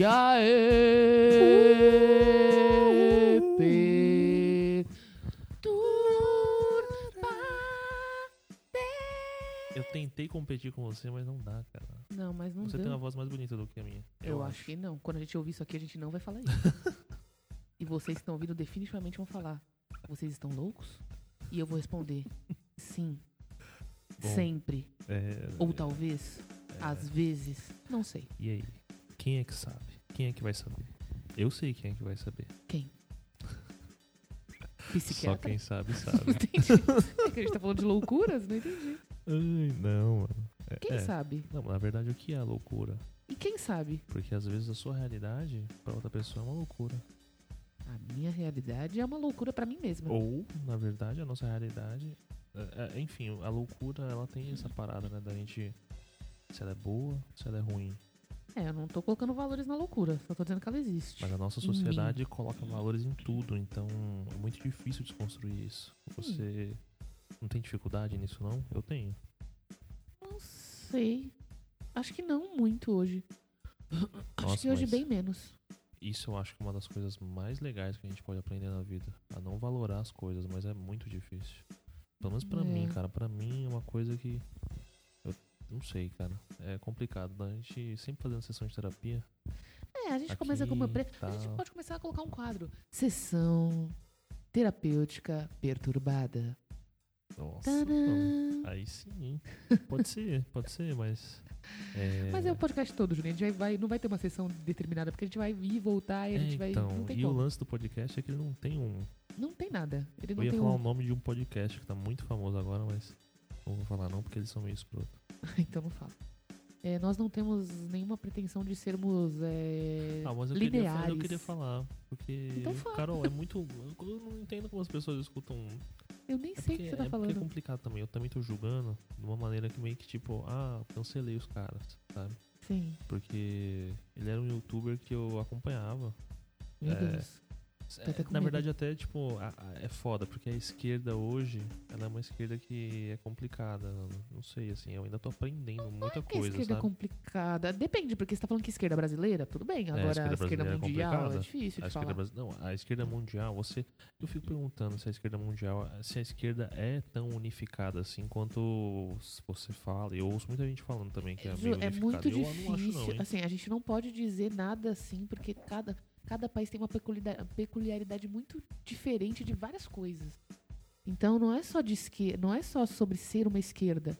E Eu tentei competir com você, mas não dá, cara. Não, mas não Você deu. tem uma voz mais bonita do que a minha. Eu, acho que não. Quando a gente ouvir isso aqui, a gente não vai falar isso. e vocês que estão ouvindo definitivamente vão falar. Vocês estão loucos? E eu vou responder. Sim. Bom, Sempre. É, Ou talvez. é. Às vezes. Não sei. E aí? Quem é que sabe? Quem é que vai saber? Eu sei quem é que vai saber. Quem? Só Psiquiatra? quem sabe, Não sabe. entendi. É que a gente tá falando de loucuras? Não entendi. Ai, não, mano. É- Quem é. sabe? Não, na verdade, o que é loucura? E quem sabe? Porque às vezes a sua realidade, pra outra pessoa, é uma loucura. A minha realidade é uma loucura pra mim mesma. Ou, na verdade, a nossa realidade. é- é- enfim, a loucura, ela tem essa parada, né? Da gente. Se ela é boa, se ela é ruim. É, eu não tô colocando valores na loucura, só tô dizendo que ela existe. Mas a nossa sociedade coloca valores em tudo, então é muito difícil desconstruir isso. Você não tem dificuldade nisso, não? Eu tenho. Não sei. Acho que não muito hoje. Acho Nossa, que hoje bem menos. Isso eu acho que é uma das coisas mais legais que a gente pode aprender na vida. A não valorar as coisas, mas é muito difícil. Pelo menos pra É. mim, cara. Pra mim é uma coisa que. Não sei, cara. É complicado. né? A gente sempre fazendo sessão de terapia. É, a gente Aqui, começa com uma. Pre... A gente pode começar a colocar um quadro. Sessão terapêutica perturbada. Nossa. Aí sim, hein? Pode ser, pode ser, mas. É... Mas é o podcast todo, Juninho. A gente vai, não vai ter uma sessão determinada, porque a gente vai ir e voltar e a É, gente vai. então, Não tem e o como. lance do podcast é que ele não tem um. Não tem nada. Ele Eu ia falar um. o nome de um podcast que tá muito famoso agora, mas não vou falar não, porque eles são meio escroto. então não fala. É, nós não temos nenhuma pretensão de sermos é, Ah, mas eu queria, lineares. falar, eu queria falar. Porque, Então fala. Carol, é muito. Eu não entendo como as pessoas escutam. Eu nem É sei o que você tá é é falando. complicado também. Eu também tô julgando de uma maneira que meio que tipo, ah, cancelei os caras, sabe? Sim. Porque ele era um youtuber que eu acompanhava. Meu É, Deus. É, na verdade, até, tipo, a- a- é foda, porque a esquerda hoje, ela é uma esquerda que é complicada. Não sei, assim, eu ainda tô aprendendo muita Porque a coisa, esquerda é sabe? complicada. Depende, porque você tá falando que esquerda brasileira, tudo bem. É, a Agora a esquerda esquerda, brasileira é mundial é difícil A de esquerda falar. Não, a esquerda mundial, você. Eu fico perguntando se a esquerda mundial. Se a esquerda é tão unificada assim quanto você fala. E eu ouço muita gente falando também que é meio é unificada. muito eu não acho, difícil. não, assim, a gente não pode dizer nada assim, porque cada, cada país tem uma peculiaridade, muito diferente de várias coisas. Então não é só de esquerda, não é só sobre ser uma esquerda.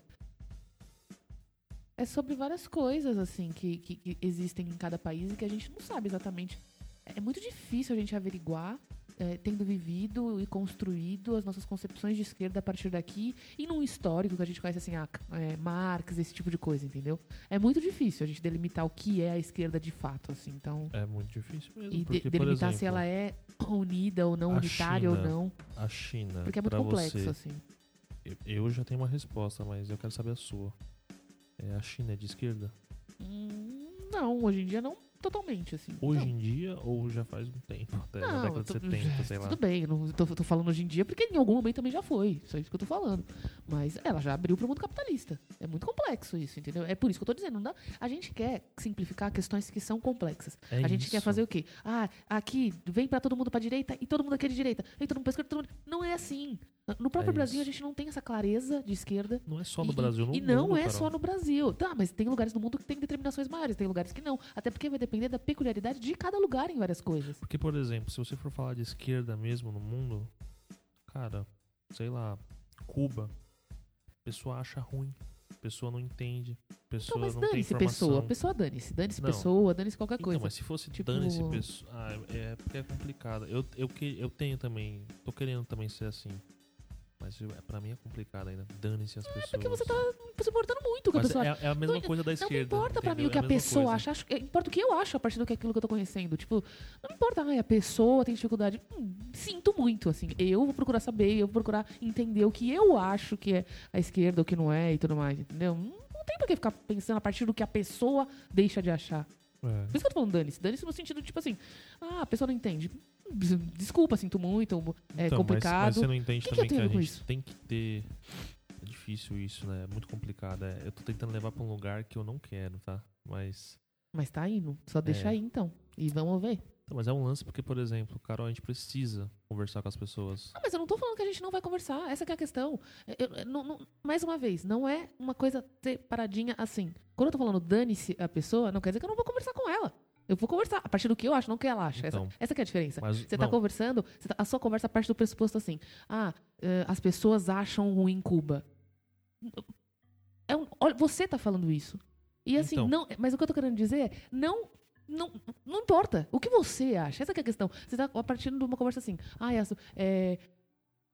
É sobre várias coisas, assim, que, que, que existem em cada país e que a gente não sabe exatamente. É muito difícil a gente averiguar, é, tendo vivido e construído as nossas concepções de esquerda a partir daqui e num histórico que a gente conhece, assim, ah, é, Marx, esse tipo de coisa, entendeu? É muito difícil a gente delimitar o que é a esquerda de fato, assim. Então, É muito difícil mesmo. e de- porque, por delimitar exemplo, se ela é unida ou não, a unitária ou China, não. A China. Porque é muito complexo, Você, assim. eu- eu já tenho uma resposta, mas eu quero saber a sua. É, a China é de esquerda? Hum, não, hoje em dia não totalmente, assim. Hoje não. em dia ou já faz um tempo? Até na Não, década eu tô- de 70, sei lá. Tudo bem, eu não tô, tô falando hoje em dia porque em algum momento também já foi. Só isso que eu tô falando. Mas ela já abriu pro mundo capitalista. É muito complexo isso, entendeu? É por isso que eu tô dizendo. Não dá, a gente quer simplificar questões que são complexas. É a gente quer isso. fazer o quê? Ah, aqui vem pra todo mundo pra direita e todo mundo aqui é de direita. E todo mundo pra esquerda, todo mundo... Não é assim. No próprio É Brasil a gente não tem essa clareza de esquerda. Não é só no E- Brasil, no E não mundo, é Carol. só no Brasil. Tá, mas tem lugares no mundo que tem determinações maiores, tem lugares que não. Até porque vai depender da peculiaridade de cada lugar em várias coisas. Porque, por exemplo, se você for falar de esquerda mesmo no mundo, cara, sei lá, Cuba, a pessoa acha ruim, a pessoa não entende, Então, pessoa mas não dane-se pessoa. Pessoa dane-se. Dane-se pessoa, dane-se qualquer Então, coisa. mas se fosse Tipo- dane-se pessoa. Ah, é porque é complicado. Eu, eu, que, eu tenho também. Tô querendo também ser assim. Mas pra mim é complicado ainda. Dane-se as pessoas. É porque você tá se importando muito com o que a Mas pessoa é, acha. é a mesma Não, coisa da Não esquerda. me importa pra mim entendeu? o que É a mesma pessoa coisa. acha. acho que- Importa o que eu acho a partir daquilo que eu tô conhecendo. Tipo, não importa, ai, a pessoa tem dificuldade. Hum, sinto muito, assim. Eu vou procurar saber, eu vou procurar entender o que eu acho que é a esquerda, o que não é e tudo mais, entendeu? Hum, Não tem por que ficar pensando a partir do que a pessoa deixa de achar. É. Por isso que eu tô falando dane-se. Dane-se no sentido, tipo assim, ah, a pessoa não entende. Desculpa, sinto muito, é Então, mas- complicado. Mas, você não entende Que que também que, tenho a gente isso? tem que ter. É difícil isso, né? É muito complicado. é. Eu tô tentando levar pra um lugar que eu não quero, tá? Mas. Mas tá indo. Só deixa É. aí, então. E vamos ver. Então, mas é um lance porque, por exemplo, Carol, a gente precisa conversar com as pessoas. Ah, mas eu não tô falando que a gente não vai conversar. Essa que é a questão. Eu- eu- não- não- mais uma vez, não é uma coisa separadinha assim. Quando eu tô falando dane-se a pessoa, não quer dizer que eu não vou conversar com ela. Eu vou conversar a partir do que eu acho, não o que ela acha. Então. essa, essa é a diferença. Mas, Você tá não, conversando, você tá- a sua conversa parte do pressuposto assim. Ah, eh, as pessoas acham ruim Cuba. É um- olha, você tá falando isso. E assim, Então. não, mas o que eu tô querendo dizer é, não, não, não importa. O que você acha? Essa é a questão. Você tá partindo de uma conversa assim. Ah, é, é,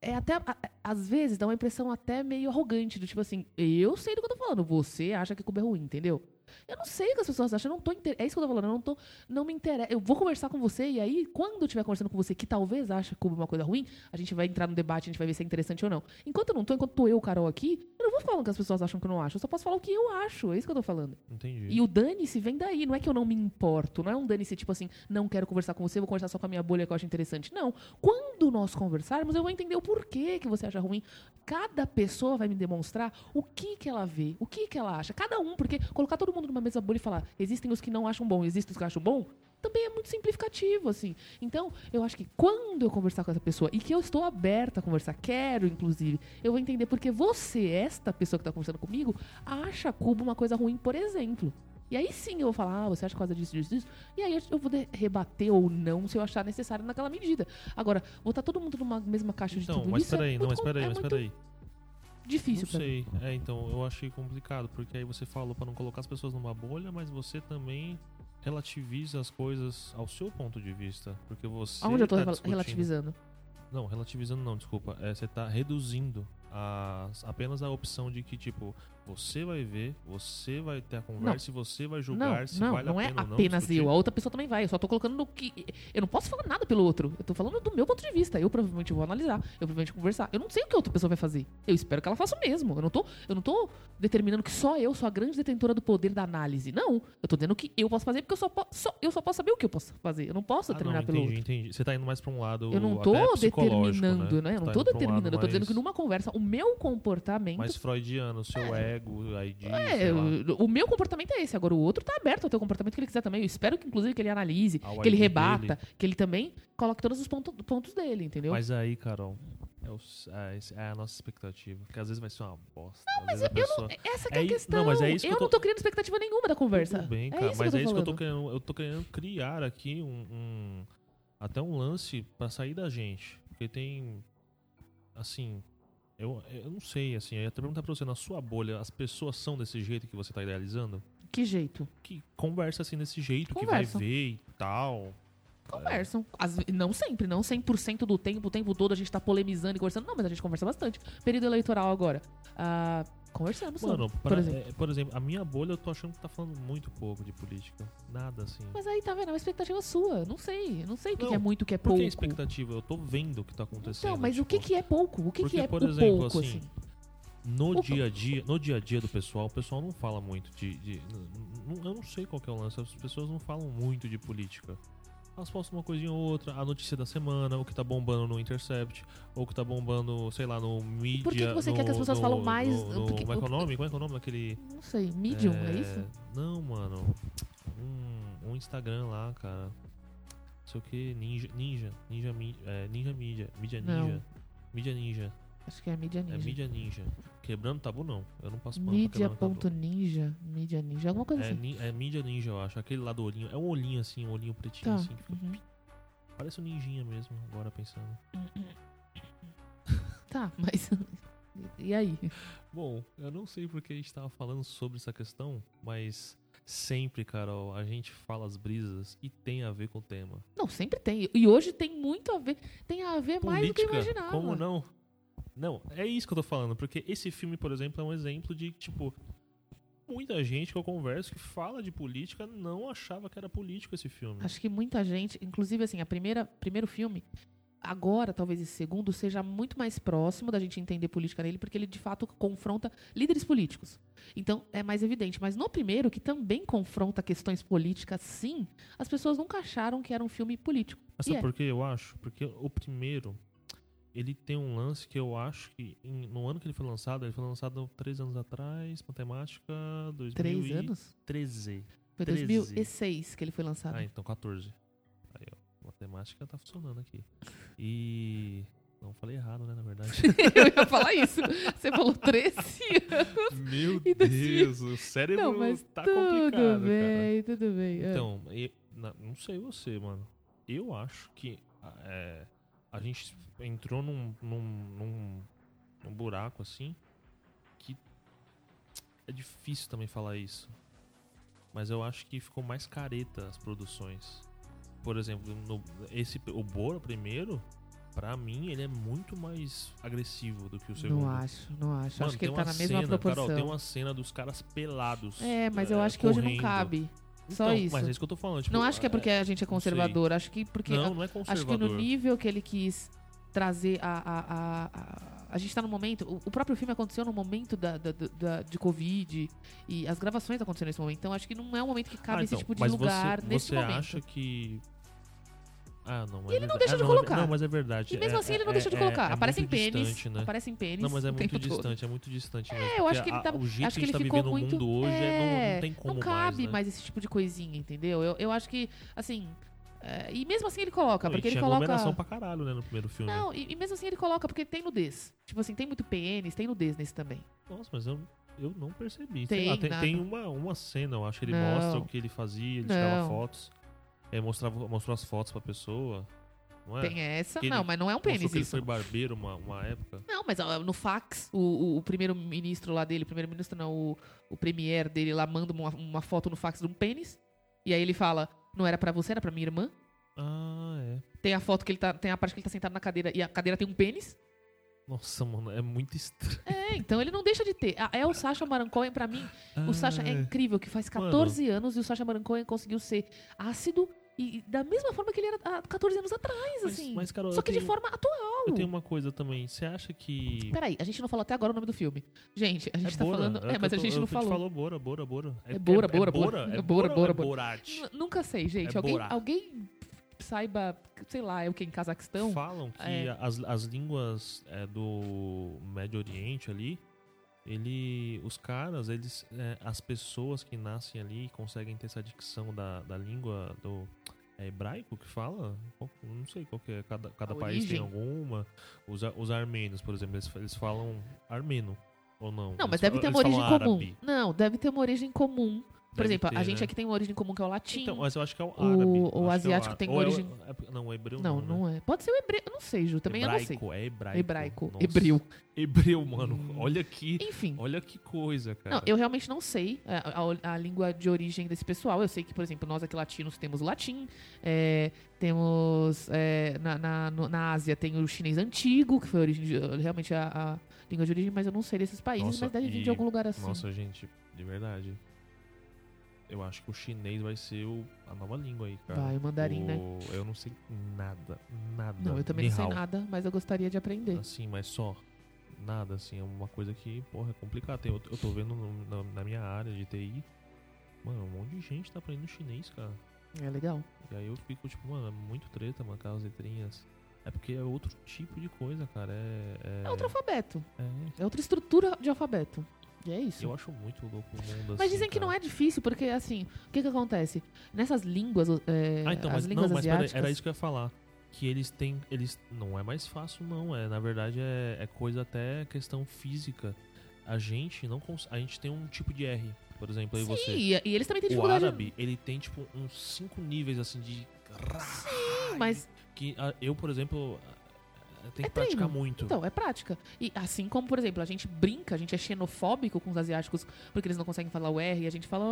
é até, a- a- às vezes, dá uma impressão até meio arrogante, do tipo assim, eu sei do que eu tô falando, você acha que Cuba é ruim, entendeu? Eu não sei o que as pessoas acham, eu não tô inter... É isso que eu tô falando, eu não tô. Não me interessa. Eu vou conversar com você, e aí, quando eu estiver conversando com você que talvez acha Cuba uma coisa ruim, a gente vai entrar no debate, a gente vai ver se é interessante ou não. Enquanto eu não tô, enquanto tô eu, Carol, aqui, não vou falar o que as pessoas acham que eu não acho. Eu só posso falar o que eu acho. É isso que eu tô falando. Entendi. E o dane-se vem daí. Não é que eu não me importo. Não é um dane-se tipo assim, não quero conversar com você, vou conversar só com a minha bolha que eu acho interessante. Não. Quando nós conversarmos, eu vou entender o porquê que você acha ruim. Cada pessoa vai me demonstrar o que que ela vê, o que que ela acha. Cada um, porque colocar todo mundo numa mesma bolha e falar, existem os que não acham bom, existem os que acham bom, também é muito simplificativo, assim. Então, eu acho que quando eu conversar com essa pessoa, e que eu estou aberta a conversar, quero, inclusive, eu vou entender porque você, esta pessoa que está conversando comigo, acha Cuba uma coisa ruim, por exemplo. E aí sim eu vou falar, ah, você acha por causa disso, disso, disso. E aí eu vou rebater ou não se eu achar necessário naquela medida. Agora, botar todo mundo numa mesma caixa de Então, tudo mas isso é peraí, não, muito mas peraí, é mas peraí. difícil Não sei. É, então, eu achei complicado, porque aí você falou pra não colocar as pessoas numa bolha, mas você também relativiza as coisas ao seu ponto de vista. Porque você. Aonde eu tô tá discutindo- relativizando? Não, relativizando não, desculpa. É, você tá reduzindo as, apenas a opção de que, tipo, você vai ver, você vai ter a conversa e você vai Não, julgar se não, vale não a é pena ou não. apenas discutir. eu. A outra pessoa também vai. Eu só tô colocando no que. Eu não posso falar nada pelo outro. Eu tô falando do meu ponto de vista. Eu provavelmente vou analisar. Eu provavelmente vou conversar. Eu não sei o que a outra pessoa vai fazer. Eu espero que ela faça o mesmo. Eu não tô, eu não tô determinando que só eu sou a grande detentora do poder da análise. Não. Eu tô dizendo que eu posso fazer porque eu só, po- só- eu só posso saber o que eu posso fazer. Eu não posso Ah, não, determinar pelo entendi, outro. entendi. Você tá indo mais pra um lado. Eu não tô determinando, né? né? Eu não Tá tô um determinando. lado Eu tô dizendo mais- que numa conversa, o meu comportamento. mais freudiano, o seu ego, aí diz, É, o, o meu comportamento é esse. Agora, o outro tá aberto ao teu comportamento que ele quiser também. Eu espero que, inclusive, que ele analise, Ao que ele ID rebata, dele. que ele também coloque todos os ponto- pontos dele, entendeu? Mas aí, Carol, é, o- é esse- é a nossa expectativa. Que às vezes vai ser uma bosta. às vezes a pessoa... Essa que É é a questão. não, mas é isso que eu eu tô- não tô criando expectativa nenhuma da conversa. Tudo bem, É cara, isso mas que eu é tô isso que eu tô falando. querendo. Eu tô querendo criar aqui um, um- até um lance pra sair da gente. Porque tem. Assim. Eu, eu não sei, assim, eu ia até perguntar pra você, na sua bolha, as pessoas são desse jeito que você tá idealizando? Que jeito? Que conversa assim desse jeito, Conversam. que vai ver e tal. Conversam. Ve- não sempre, não 100% do tempo, o tempo todo a gente tá polemizando e conversando. Não, mas a gente conversa bastante. Período eleitoral agora. Ah, conversamos sobre, Mano, por pra- exemplo. é, por exemplo, a minha bolha eu tô achando que tá falando muito pouco de política. Nada assim. Mas aí, tá vendo? É uma expectativa sua. Não sei. Não sei o que, Não, que é muito, o que é Por pouco. que expectativa? Eu tô vendo o que tá acontecendo. Então, mas o que, tipo, que é pouco? O que, porque, que é por exemplo, pouco, assim, assim? No Opa. dia a dia, no dia a dia do pessoal, o pessoal não fala muito de, de- eu não sei qual que é o lance, as pessoas não falam muito de política. Elas postam uma coisinha ou outra, a notícia da semana, o que tá bombando no Intercept, ou o que tá bombando, sei lá, no mídia. Por que que você no, quer que as pessoas no- falam mais- No, porque- como é que é o nome? Como é que é o nome daquele. Não sei. Medium, é, isso? Não, mano. Um, um Instagram lá, cara. Não sei o que, Ninja. Ninja. Ninja, é, ninja Mídia. Mídia Não. Ninja. Mídia Ninja. Acho que é mídia É ninja. mídia ninja. Quebrando tabu não. Eu não passo pano quebrando tabu. Mídia.ninja. Mídia ninja. Alguma coisa É, assim. ni- é mídia ninja, eu acho. Aquele lá do olhinho. É um olhinho assim, um olhinho pretinho Tá. assim. Fica, uhum. Parece um ninjinha mesmo, agora pensando. Tá, mas. e aí? Bom, eu não sei porque a gente tava falando sobre essa questão, mas sempre, Carol, a gente fala as brisas e tem a ver com o tema. Não, sempre tem. E hoje tem muito a ver. Tem a ver mais do que Política, imaginava. como não? Não, é isso que eu tô falando, porque esse filme, por exemplo, é um exemplo de, tipo, muita gente que eu converso que fala de política não achava que era político esse filme. Acho que muita gente, inclusive assim, a primeira primeiro filme, agora, talvez esse segundo, seja muito mais próximo da gente entender política nele, porque ele de fato confronta líderes políticos. Então é mais evidente. Mas no primeiro, que também confronta questões políticas, sim, as pessoas nunca acharam que era um filme político. Mas sabe é. por que eu acho? Porque o primeiro, ele tem um lance que eu acho que em- no ano que ele foi lançado, ele foi lançado três anos atrás, matemática, 2013. Três anos? 13. Foi 13. 2006 que ele foi lançado. Ah, então 14. Aí, ó, matemática tá funcionando aqui. E não falei errado, né, na verdade. Eu ia falar isso. Você falou 13 anos. Meu Deus, o cérebro Não, mas tá tudo complicado, cara. bem, tudo bem. É. Então, e- na- não sei você, mano. Eu acho que é, a gente entrou num, num, num, num buraco assim que é difícil também falar isso. Mas eu acho que ficou mais careta as produções. Por exemplo, no, esse, o Bora primeiro, pra mim, ele é muito mais agressivo do que o segundo. não acho, não acho. Mano, acho que ele tá na mesma cena, proporção. Carol, tem uma cena dos caras pelados. É, mas eu acho que hoje não correndo. cabe. Só Então, isso. Mas é isso que eu tô falando. Tipo, não acho que é porque a gente é conservador. Acho que porque. Não, não é acho que conservador. no nível que ele quis trazer a. A, a, a, a gente tá no momento. O, o próprio filme aconteceu no momento da, da, da- de Covid. E as gravações aconteceram nesse momento. Então acho que não é um momento que cabe Ah, esse então, tipo de lugar você, nesse você momento. acha que. Ah, não, mas E ele é não verdade. deixa Ah, de não, é- colocar. Não, mas é verdade. E mesmo É- assim ele não é- deixa de é- colocar. é Aparecem muito pênis. distante, né? Aparecem pênis. Não, mas é muito tempo todo. distante, é muito distante mesmo. É, eu acho que ele a- tá. O jeito acho que gente tá ele ficou muito. mundo hoje é, não, não tem como não cabe mais, mais, né? esse tipo de coisinha, entendeu? Eu, eu acho que, assim. é, e mesmo assim ele coloca, porque ele tinha coloca. aglomeração pra caralho, né, no primeiro filme. Não, e, e mesmo assim ele coloca, porque tem nudez. Tipo assim, tem muito pênis, tem nudez nesse também. Nossa, mas eu, eu não percebi. Tem Sei lá, tem, tem uma, uma cena, eu acho que ele Não. mostra o que ele fazia, ele tirava Não. fotos. É, mostrava, mostrou as fotos pra pessoa. Não é? Tem essa. Que não, ele mas não é um pênis que ele isso. foi barbeiro uma, uma época. Não, mas ó, no fax, o, o, o primeiro-ministro lá dele, o primeiro-ministro não, o, o premier dele lá manda uma, uma foto no fax de um pênis. E aí ele fala, não era pra você, era pra minha irmã. Ah, é. Tem a foto que ele tá. Tem a parte que ele tá sentado na cadeira e a cadeira tem um pênis. Nossa, mano, é muito estranho. É, então ele não deixa de ter. Ah, É o Sacha Baron Cohen, pra mim. O Sacha é incrível, que faz 14 anos e o Sacha Baron Cohen conseguiu ser ácido e, da mesma forma que ele era há 14 anos atrás, Mas, assim. mas, Carol, Só que de tenho- forma atual. Eu tenho uma coisa também. Você acha que. Peraí, a gente não falou até agora o nome do filme. Gente, a gente é tá Bora, falando. é É, mas eu a tô- gente não falou. falou Bora, Bora, Bora. É Bora, Bora, é Bora. Bora, É é Bora, Bora, Bora, é. Borat. Nunca sei, gente. É alguém, alguém saiba, sei lá, é o que em Cazaquistão? Falam que é. as, as línguas é, do Médio Oriente ali, ele, os caras, eles, é, as pessoas que nascem ali conseguem ter essa dicção da, da língua do é hebraico que fala? Não sei qual que é. Cada, cada A país tem alguma. Os, os armênios, por exemplo, eles, eles falam armeno ou não? Não, Eles mas deve ter uma origem comum. árabe. Não, deve ter uma origem comum. Por Deve exemplo, a ter, gente né? aqui tem uma origem comum que é o latim. Então, mas eu acho que é o O- árabe. o é asiático tem Ou é o- origem- é- não, o hebreu não, não, né? não é. Pode ser o hebreu. Eu não sei, Ju. Também eu não sei. hebraico, é hebraico. Hebraico. Nossa. Hebreu. Hebreu, mano. Hum. Olha que. Enfim. Olha que coisa, cara. Não, eu realmente não sei é, a, a- a língua de origem desse pessoal. Eu sei que, por exemplo, nós aqui latinos temos o latim, é, temos é, na, na, na Ásia tem o chinês antigo, que foi a origem de- realmente a, a língua de origem, mas eu não sei desses países, Nossa, mas deve vir de algum lugar assim. Nossa, gente, de verdade. Eu acho que o chinês vai ser o- a nova língua aí, cara. Vai, o mandarim, né? O- Eu não sei nada, nada. Não, eu também Ni não sei nada, mas eu gostaria de aprender. Assim, mas só. Nada, assim, é uma coisa que, porra, é complicado. Tem- Eu, eu tô vendo no- na, na minha área de TI, mano, um monte de gente tá aprendendo chinês, cara. É legal. E aí eu fico, tipo, mano, é muito treta marcar as letrinhas. É porque é outro tipo de coisa, cara. É. É, É outro alfabeto. é- É outra estrutura de alfabeto. E é isso. eu acho muito louco o mundo assim. Mas dizem que cara. não é difícil, porque assim, o que que acontece? Nessas línguas, é, Ah, então, as mas, línguas não, mas peraí, asiáticas... era isso que eu ia falar. Que eles têm. Eles. Não é mais fácil, não. É, na verdade, é, é coisa até questão física. A gente não cons... A gente tem um tipo de R, por exemplo, aí Sim, você. e, eles também têm O dificuldade... árabe, ele tem, tipo, uns cinco níveis assim de. Sim, mas Que ah, eu, por exemplo, tenho É que praticar treino. muito. Então, é prática. E assim como, por exemplo, a gente brinca, a gente é xenofóbico com os asiáticos porque eles não conseguem falar o R, e a gente fala,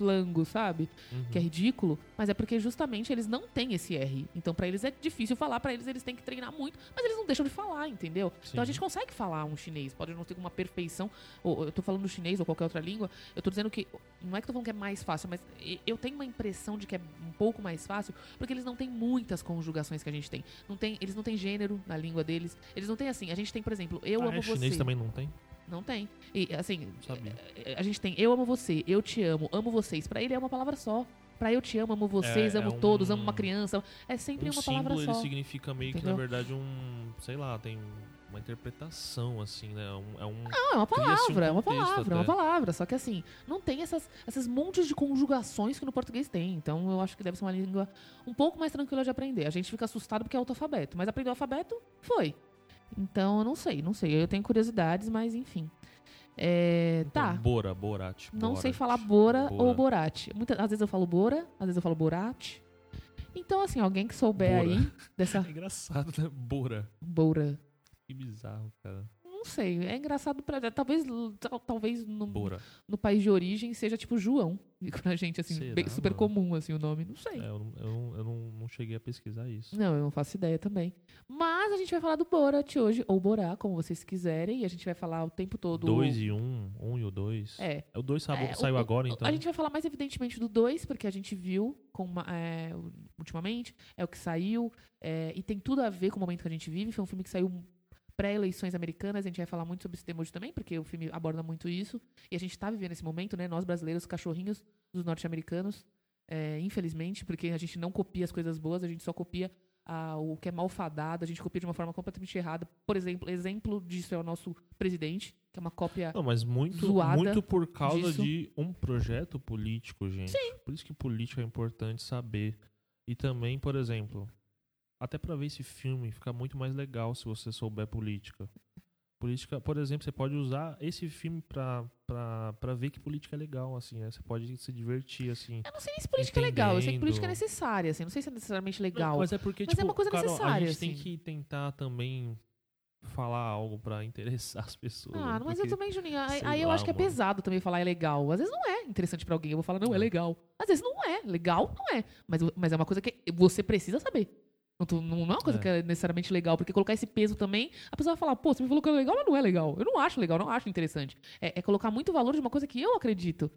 flango, sabe? Uhum. Que é ridículo, mas é porque justamente eles não têm esse R. Então pra eles é difícil falar, pra eles eles têm que treinar muito, mas eles não deixam de falar, entendeu? Então a Sim. gente consegue falar um chinês, pode não ter uma perfeição, ou eu tô falando chinês ou qualquer outra língua, eu tô dizendo que não é que eu tô falando que é mais fácil, mas eu tenho uma impressão de que é um pouco mais fácil, porque eles não têm muitas conjugações que a gente tem. Não tem, eles não têm gênero na língua deles. Eles não têm assim, a gente tem, por exemplo, eu ah, amo é, chinês você. também não tem? Não tem. E assim, Não sabia. a gente tem eu amo você, eu te amo, amo vocês. Pra ele é uma palavra só. Pra eu te amo, amo vocês, É- amo é um- todos, amo uma criança. É sempre um uma palavra símbolo, só. ele significa meio que, Entendeu? na verdade, um... Sei lá, tem uma interpretação, assim, né? É um... Não, é uma Cria-se um palavra, é uma palavra, é uma palavra. Só que assim, não tem essas, essas montes de conjugações que no português tem. Então eu acho que deve ser uma língua um pouco mais tranquila de aprender. A gente fica assustado porque é autoalfabeto. Mas aprender o alfabeto foi. Então eu não sei, não sei. Eu tenho curiosidades, mas enfim. É, Então, tá. Bora, Borat. Não sei falar Bora, Bora. ou Borat. Muitas, às vezes eu falo Bora, às vezes eu falo Borat. Então, assim, alguém que souber Bora. aí dessa É engraçado, né? Bora. Bora. Que bizarro, cara. Não sei, é engraçado pra. Talvez, tal- talvez no, Bora. no país de origem seja tipo João. Pra gente, assim, Será, bem- super mano? comum, assim, o nome. Não sei. É, eu, não- eu, eu não, não cheguei a pesquisar isso. Não, eu não faço ideia também. Mas a gente vai falar do Borat hoje, ou Borá, como vocês quiserem. E a gente vai falar o tempo todo. Dois e um, um e o dois. É. É o dois saiu, É, o- saiu o- agora, então. A gente vai falar mais evidentemente do 2, porque a gente viu com uma- é, ultimamente, é o que saiu, é, e tem tudo a ver com o momento que a gente vive. Foi um filme que saiu pré-eleições americanas, a gente vai falar muito sobre esse tema hoje também, porque o filme aborda muito isso. E a gente tá vivendo esse momento, né? Nós brasileiros, cachorrinhos dos norte-americanos, é, infelizmente, porque a gente não copia as coisas boas, a gente só copia ah, o que é malfadado, a gente copia de uma forma completamente errada. Por exemplo, exemplo disso é o nosso presidente, que é uma cópia Não, mas muito, muito por causa disso. de um projeto político, gente. Sim. Por isso que política é importante saber. E também, por exemplo, até pra ver esse filme fica muito mais legal se você souber política. Política, por exemplo, você pode usar esse filme pra, pra, pra ver que política é legal, assim, né? Você pode se divertir, assim. Eu não sei nem se política é legal, eu sei que política é Entendendo. necessária, assim, não sei se é necessariamente Não, legal. mas é porque, Mas é tipo, uma coisa Carol, a necessária, gente tem assim. que tentar também falar algo pra interessar as pessoas. Ah, mas eu porque- também, Juninho, aí, aí eu lá, acho que é mano. pesado também falar é legal. Às vezes não é interessante pra alguém, eu vou falar, não, é legal. Às vezes não é, legal não é. Mas, mas é uma coisa que você precisa saber. Não, não é uma coisa É. que é necessariamente legal, porque colocar esse peso também, a pessoa vai falar, pô, você me falou que é legal, mas não é legal. Eu não acho legal, não acho interessante. É, é colocar muito valor de uma coisa que eu acredito.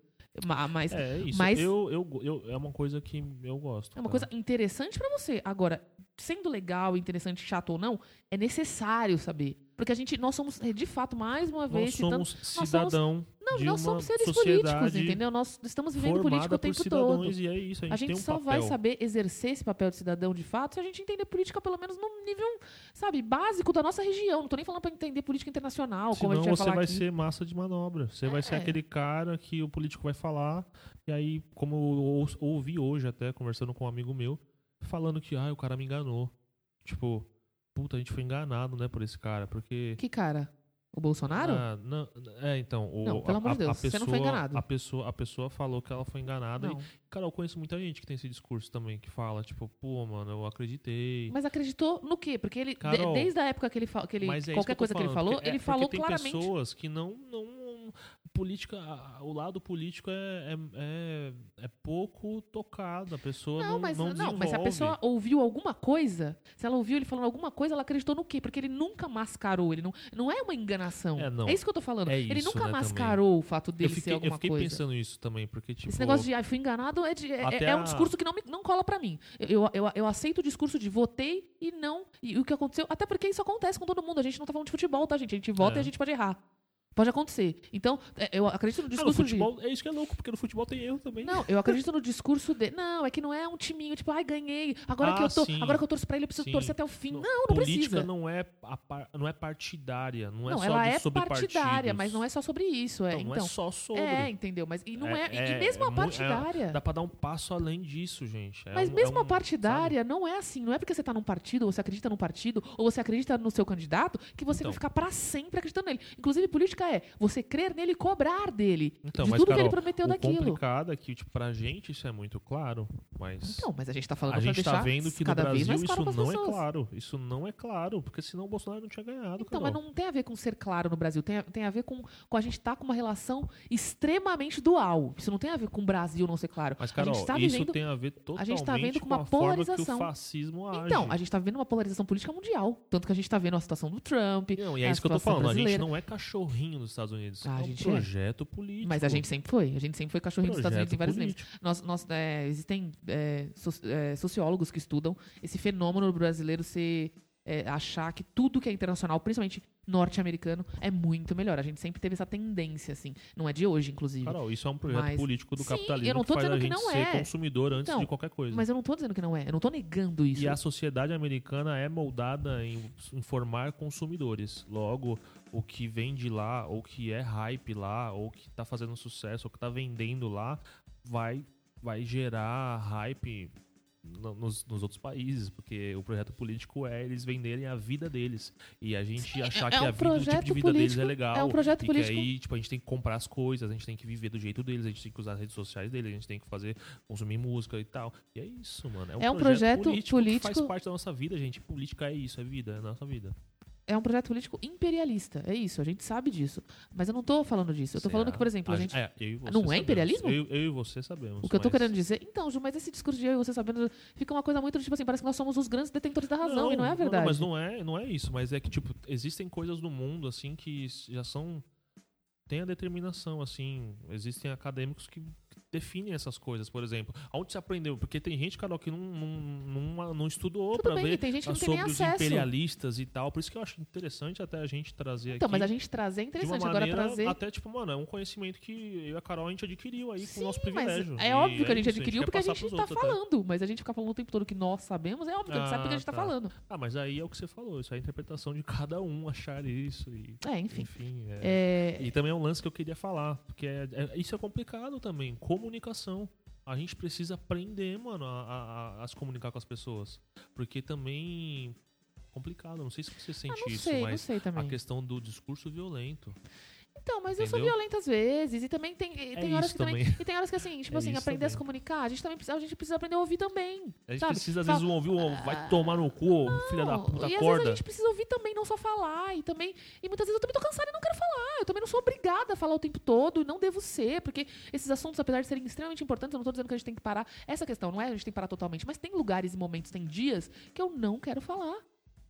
Ma- Mas É isso. Mas- Eu, eu, eu, é uma coisa que eu gosto. É uma cara. coisa interessante pra você. Agora, sendo legal, interessante, chato ou não, é necessário saber. Porque a gente, nós somos, de fato, mais uma vez, Nós citando- somos somos- cidadão não, de nós uma somos seres políticos, entendeu? Nós estamos vivendo política o tempo todo. e é isso. A gente, A gente um só papel. vai saber exercer esse papel de cidadão de fato se a gente entender política pelo menos num nível, sabe, básico da nossa região. Não tô nem falando pra entender política internacional, como a Senão gente vai você vai aqui. ser massa de manobra. Você vai ser É. aquele cara que o político vai falar. E aí, como eu ou- ouvi hoje até, conversando com um amigo meu, falando que ah, o cara me enganou. Tipo, puta, a gente foi enganado, né, por esse cara. Porque. Que cara? O Bolsonaro? Ah, não, é, então, o, Não, pelo a, amor de Deus, a você pessoa, não foi enganado. A pessoa, a pessoa falou que ela foi enganada. não. E, cara, eu conheço muita gente que tem esse discurso também, que fala, tipo, pô, mano, eu acreditei. Mas acreditou no quê? Porque ele, de- Carol, desde a época que ele, que ele é qualquer tô coisa que ele falando, falou, é- ele falou tem claramente. pessoas que não, não política, o lado político é, é, é, é pouco tocado, a pessoa não, Não, mas, não, não, mas se a pessoa ouviu alguma coisa, se ela ouviu ele falando alguma coisa, ela acreditou no quê? Porque ele nunca mascarou, ele não, não é uma enganação. É, não. isso que eu tô falando. É ele isso, nunca né, mascarou o fato eu dele fiquei, ser eu alguma fiquei coisa. pensando isso também, porque tipo Esse negócio de, ah, fui enganado, é, de- é- é- é um discurso que não, me- não cola pra mim. Eu, eu, eu aceito o discurso de votei e não. E, o que aconteceu, até porque isso acontece com todo mundo. A gente não tá falando de futebol, tá, gente? A gente vota É. e a gente pode errar. Pode acontecer. Então, é, eu acredito no Ah, no discurso de. futebol, é isso que é louco, porque no futebol tem erro também. Não, eu acredito no discurso de. Não, é que não é um timinho, tipo, ai, ganhei. Agora que Ah, eu tô. sim. Agora que eu torço pra ele, eu preciso Sim. torcer até o fim. No- Não, não política precisa. não é, a par- não é partidária, não é Não, só ela é sobre partidária, partidos. mas não é só sobre isso. É, Então, não então. é só sobre. É, entendeu? Mas e não é. É- e é- mesmo é a é- partidária. Dá pra dar um passo além disso, gente. É Mas um- mesmo é a um- partidária não é assim. Não é porque você tá num partido, ou você acredita num partido, ou você acredita no seu candidato, que você Então. vai ficar pra sempre acreditando nele. Inclusive, política é você crer nele e cobrar dele Então, de mas, tudo Carol, que ele prometeu o daquilo. complicado é que, tipo, pra gente isso é muito claro, mas Então, mas a gente tá falando a pra gente tá vendo que no Brasil claro isso não é claro. Isso não é claro, porque senão o Bolsonaro não tinha ganhado, Então, Carol. mas não tem a ver com ser claro no Brasil, tem a, tem a ver com, com a gente estar com uma relação extremamente dual. Isso não tem a ver com o Brasil não ser claro. Mas, a Carol, gente tá isso vivendo tem a ver totalmente gente tá vendo com uma a polarização. fascismo age. Então, a gente tá vendo uma polarização política mundial. Tanto que a gente tá vendo a situação do Trump. Não, e é a isso que eu tô falando. A gente brasileira. não é cachorrinho dos Estados Unidos. Ah, é um é. projeto político. Mas a gente sempre foi. A gente sempre foi cachorrinho dos Estados Unidos em vários Projeto político. Nós, nós, é, existem é, é, sociólogos que estudam esse fenômeno brasileiro ser. é, achar que tudo que é internacional, principalmente norte-americano, é muito melhor. A gente sempre teve essa tendência, assim. Não é de hoje, inclusive. Carol, isso é um projeto Mas- político do Sim, capitalismo eu não que tô a dizendo que não ser é. consumidor antes Então, de qualquer coisa. Mas eu não tô dizendo que não é. Eu não tô negando isso. E a sociedade americana é moldada em, em formar consumidores. Logo, o que vem de lá, ou que é hype lá, ou que tá fazendo sucesso, ou que tá vendendo lá, vai, vai gerar hype no- nos, nos outros países, porque o projeto político é eles venderem a vida deles. E a gente achar é que um a vida, o tipo de vida deles é político- legal. é um projeto e político- que aí, tipo, a gente tem que comprar as coisas, a gente tem que viver do jeito deles, a gente tem que usar as redes sociais deles, a gente tem que fazer, consumir música e tal. E é isso, mano. É um, É um projeto, projeto político, que faz político- parte da nossa vida, gente. Política é isso, é vida, é a nossa vida. É um projeto político imperialista. É isso, a gente sabe disso. Mas eu não tô falando disso. Eu tô falando que, por exemplo, a gente. É, eu e você Não é sabemos. imperialismo? Eu, eu e você sabemos. O que eu tô mas- querendo dizer. Então, Ju, mas esse discurso de eu e você sabendo fica uma coisa muito tipo assim, parece que nós somos os grandes detentores da razão, e não é a verdade. mas não é, não é isso. Mas é que, tipo, existem coisas no mundo, assim, que já são. Tem a determinação, assim. Existem acadêmicos que definem essas coisas, por exemplo. Onde você aprendeu? Porque tem gente, Carol, que não, não, não, não estudou bem, ver tem gente que não tem sobre nem os acesso. imperialistas e tal. Por isso que eu acho interessante até a gente trazer Então, aqui. mas a gente trazer é interessante. Agora trazer. até tipo, mano, é um conhecimento que eu e a Carol a gente adquiriu aí com o nosso mas privilégio. é E óbvio que a é gente isso, adquiriu porque a gente tá outros até. falando. Mas a gente ficar falando o tempo todo que nós sabemos, é óbvio que a gente sabe porque a gente tá Ah, falando. Ah, mas aí é o que você falou, isso é a interpretação de cada um achar isso e É, enfim. enfim, é. É, E também é um lance que eu queria falar, porque é- é- isso é complicado também, comunicação. A gente precisa aprender, mano, a, a- a- se comunicar com as pessoas. Porque também complicado, não sei se você ah, sente não isso, sei, mas a questão do discurso violento. Então, mas eu sou Entendeu? violenta às vezes. E também tem, e tem horas que também. também. E tem horas que assim, tipo É assim, aprender a se também. comunicar, a gente também precisa, a gente precisa aprender a ouvir também. A gente sabe? precisa, às Fala- vezes, ouvir um vai tomar no cu, filha da Não, puta, e às vezes acorda. a gente precisa ouvir também, não só falar. E também. E muitas vezes eu também tô cansada e não quero falar. Eu também não sou obrigada a falar o tempo todo e não devo ser, porque esses assuntos, apesar de serem extremamente importantes, eu não tô dizendo que a gente tem que parar. Essa questão não é a gente tem que parar totalmente, mas tem lugares e momentos, tem dias que eu não quero falar.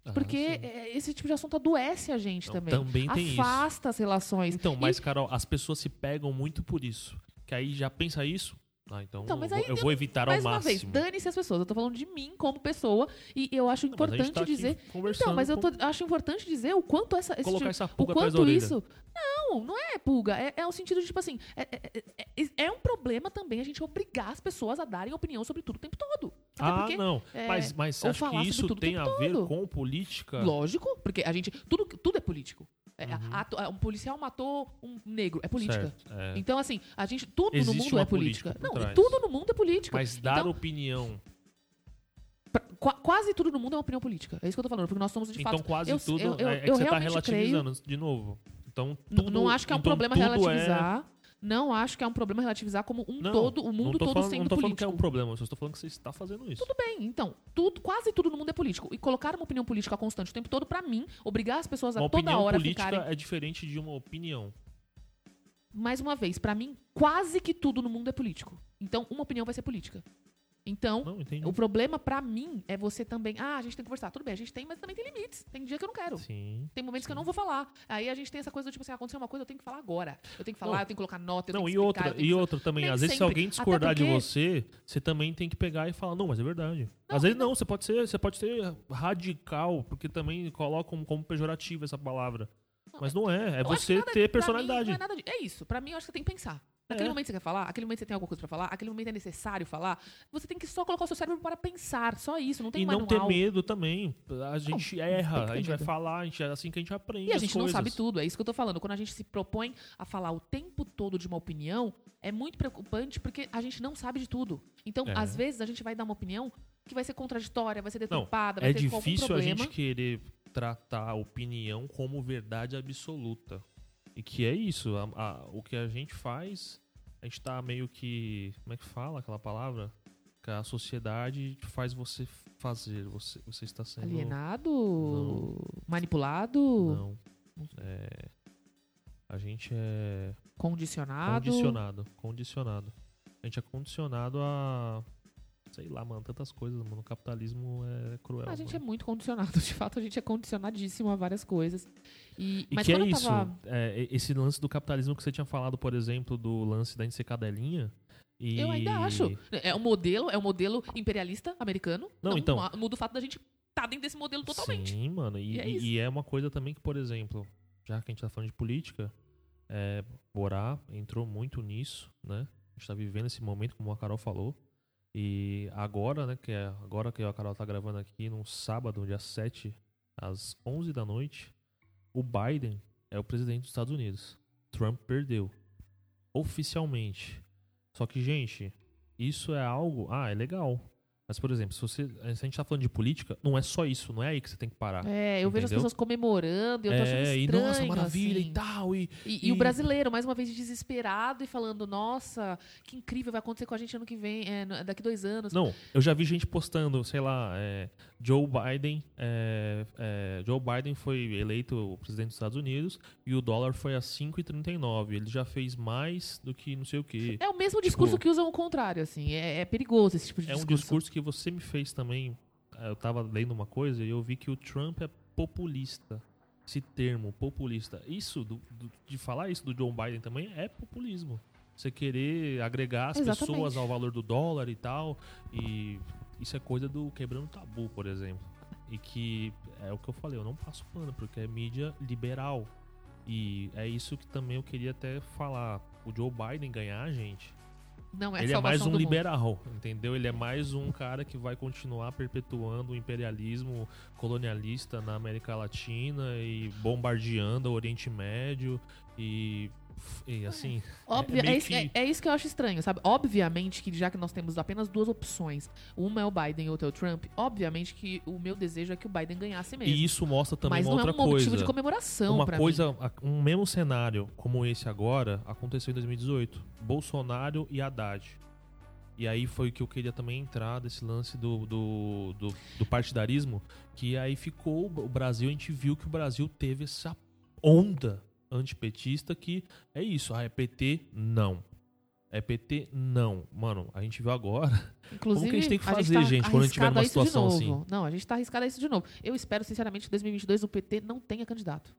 Ah, Porque é, esse tipo de assunto adoece a gente também. também tem isso. Afasta as relações. Então, E- mas, Carol, as pessoas se pegam muito por isso. Que aí já pensa isso. Ah, então, Então, eu, aí vou, eu vou evitar ao mais uma vez, máximo. dane-se as pessoas. Eu tô falando de mim como pessoa e eu acho Não, gente importante tá dizer. Então, mas eu com- tô- acho importante dizer o quanto essa. esse Colocar tipo- essa o pulga da quanto isso. Não, não é pulga. É, é o sentido de, tipo assim. É, é- é- é um problema também a gente obrigar as pessoas a darem opinião sobre tudo o tempo todo. Até Ah, porque, não. é, mas, mas você acha que isso tem a ver todo. com política? Lógico, porque a gente. Tudo, tudo é político. É, Uhum. ato- um policial matou um negro. É política. Certo, é. Então, assim, a gente. Tudo Existe no mundo é política. política Não, tudo no mundo é política. Mas dar Então- opinião. Quase tudo no mundo é uma opinião política. É isso que eu tô falando, porque nós somos de então, fato. quase eu- tudo eu- eu- é, é que eu você tá relativizando de novo. Então, tudo, não acho que é um então problema tudo relativizar. Não acho que é um problema relativizar como um Não, todo, o mundo todo falando, sendo não tô falando político. que é um problema, eu só estou falando que você está fazendo isso. Tudo bem, então, tudo, quase tudo no mundo é político. E colocar uma opinião política constante o tempo todo, pra mim, obrigar as pessoas a Uma toda opinião hora política ficarem. é diferente de uma opinião. Mais uma vez, pra mim, quase que tudo no mundo é político. Então, uma opinião vai ser política. Então, Não, o problema pra mim é você também. Ah, a gente tem que conversar. Tudo bem, a gente tem, mas também tem limites. Tem dia que eu não quero. Sim. Tem momentos que eu não vou falar. Aí a gente tem essa coisa do tipo assim, aconteceu uma coisa, eu tenho que falar agora. Eu tenho que falar, Não. eu tenho que colocar nota, Não, e explicar, outra, e outra também. Nem Às vezes, se alguém discordar de porque- você, você também tem que pegar e falar, não, mas é verdade. Não, Às vezes não, você pode ser, você pode ser radical, porque também colocam como pejorativa essa palavra. Mas não é, é Eu você ter mim, personalidade. não é, de- é isso. Pra mim, eu acho que você tem que pensar. Naquele É. momento você quer falar, aquele momento você tem alguma coisa pra falar, aquele momento é necessário falar, você tem que só colocar o seu cérebro para pensar. Só isso, não tem E não manual. ter medo também. A gente não erra, a gente vai medo. falar, a gente, é assim que a gente aprende. E a gente não sabe tudo, é isso que eu tô falando. Quando a gente se propõe a falar o tempo todo de uma opinião, é muito preocupante porque a gente não sabe de tudo. Então, É. às vezes, a gente vai dar uma opinião que vai ser contraditória, vai ser Não, deturpada, vai É ter algum difícil a problema. gente querer tratar a opinião como verdade absoluta. E que é isso, a- a- o que a gente faz, a gente tá meio que. Como é que fala aquela palavra? Que a sociedade faz você fazer. Você, você está sendo. Alienado? Não. Manipulado? Não. É, a gente é Condicionado? condicionado. Condicionado. A gente é condicionado a. Sei lá, mano, tantas coisas, mano. O capitalismo é cruel. A gente é mano. muito condicionado. De fato, a gente é condicionadíssimo a várias coisas. E, E mas que é isso, tava. é, esse lance do capitalismo que você tinha falado, por exemplo, do lance da gente ser cadelinha. E... Eu ainda acho. É um modelo, é um modelo imperialista americano. Não, então- mu- Muda o fato da gente estar dentro desse modelo totalmente. Sim, mano. E, E é e é uma coisa também que, por exemplo, já que a gente tá falando de política, é, Borá entrou muito nisso, né? A gente tá vivendo esse momento, como a Carol falou. E agora, né, que é, agora que a Carol tá gravando aqui, num sábado, dia 7, às 11 da noite, o Biden é o presidente dos Estados Unidos. Trump perdeu. Oficialmente. Só que, gente, isso é algo. Ah, é legal. Mas, por exemplo, se, você, se a gente tá falando de política, não é só isso, não é aí que você tem que parar. É, eu vejo as Entendeu? pessoas comemorando, e eu tô achando é, e estranho, nossa, maravilha assim. e tal. E, E, e E- o brasileiro, mais uma vez, desesperado e falando, nossa, que incrível, vai acontecer com a gente ano que vem, é, daqui dois anos. Não, eu já vi gente postando, sei lá, é, Joe Biden. é, é, Joe Biden foi eleito presidente dos Estados Unidos e o dólar foi a 5,39. Ele já fez mais do que não sei o quê. É o mesmo discurso Tipo- que usam o contrário, assim. É, é perigoso esse tipo de É um discurso. discurso que você me fez também. eh, Eu tava lendo uma coisa e eu vi que o Trump é populista. Esse termo, populista. Isso, do- do- de falar isso do Joe Biden também é populismo. Você querer agregar as Exatamente. pessoas ao valor do dólar e tal. E isso é coisa do quebrando tabu, por exemplo. E que é o que eu falei, eu não passo pano, porque é mídia liberal. E é isso que também eu queria até falar. O Joe Biden ganhar, gente, Não é ele é mais um liberal, entendeu? Ele é mais um cara que vai continuar perpetuando o imperialismo colonialista na América Latina e bombardeando o Oriente Médio e, e assim. Óbvio, é, isso, é- que- é isso que eu acho estranho, sabe? Obviamente que já que nós temos apenas duas opções, uma é o Biden e outra é o Trump, obviamente que o meu desejo é que o Biden ganhasse mesmo. E isso mostra também Mas uma não é outra um coisa. motivo de comemoração uma pra coisa, a- um mesmo cenário como esse agora aconteceu em 2018. Bolsonaro e Haddad. E aí foi o que eu queria também entrar desse lance do, do, do, do partidarismo, que aí ficou o Brasil, a gente viu que o Brasil teve essa onda antipetista que é isso, ah, é PT? Não. É PT? Não. Mano, a gente viu agora. Inclusive, Como que a gente tem que fazer, tá gente, quando a gente tiver numa situação assim? Não, a gente tá arriscado a isso de novo. Eu espero, sinceramente, que em 2022 o PT não tenha candidato.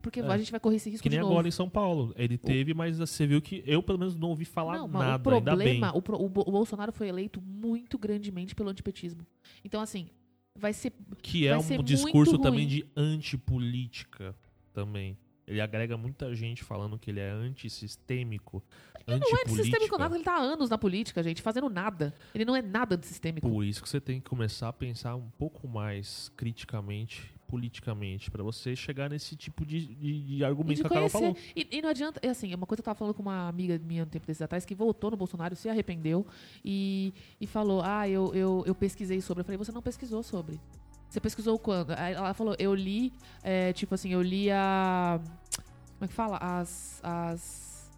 Porque É. a gente vai correr esse risco Que nem novo. agora em São Paulo. Ele teve, mas você viu que eu, pelo menos, não ouvi falar não, nada. o ainda bem. problema, o, pro- o Bo- o Bolsonaro foi eleito muito grandemente pelo antipetismo. Então, assim, vai ser Que é um discurso também de antipolítica também. Ele agrega muita gente falando que ele é antissistêmico, Não é antissistêmico nada, ele tá há anos na política, gente, fazendo nada. Ele não é nada antissistêmico. Por isso que você tem que começar a pensar um pouco mais criticamente, politicamente, pra você chegar nesse tipo de, de, de argumento de que a Carol falou. E, e não adianta, é assim, uma coisa que eu tava falando com uma amiga minha um tempo desses atrás, que voltou no Bolsonaro, se arrependeu e, e falou: Ah, eu, eu, eu pesquisei sobre. Eu falei, você não pesquisou sobre. Você pesquisou quando? Aí ela falou, eu li, é, tipo assim, eu li a. Como é que fala? As. as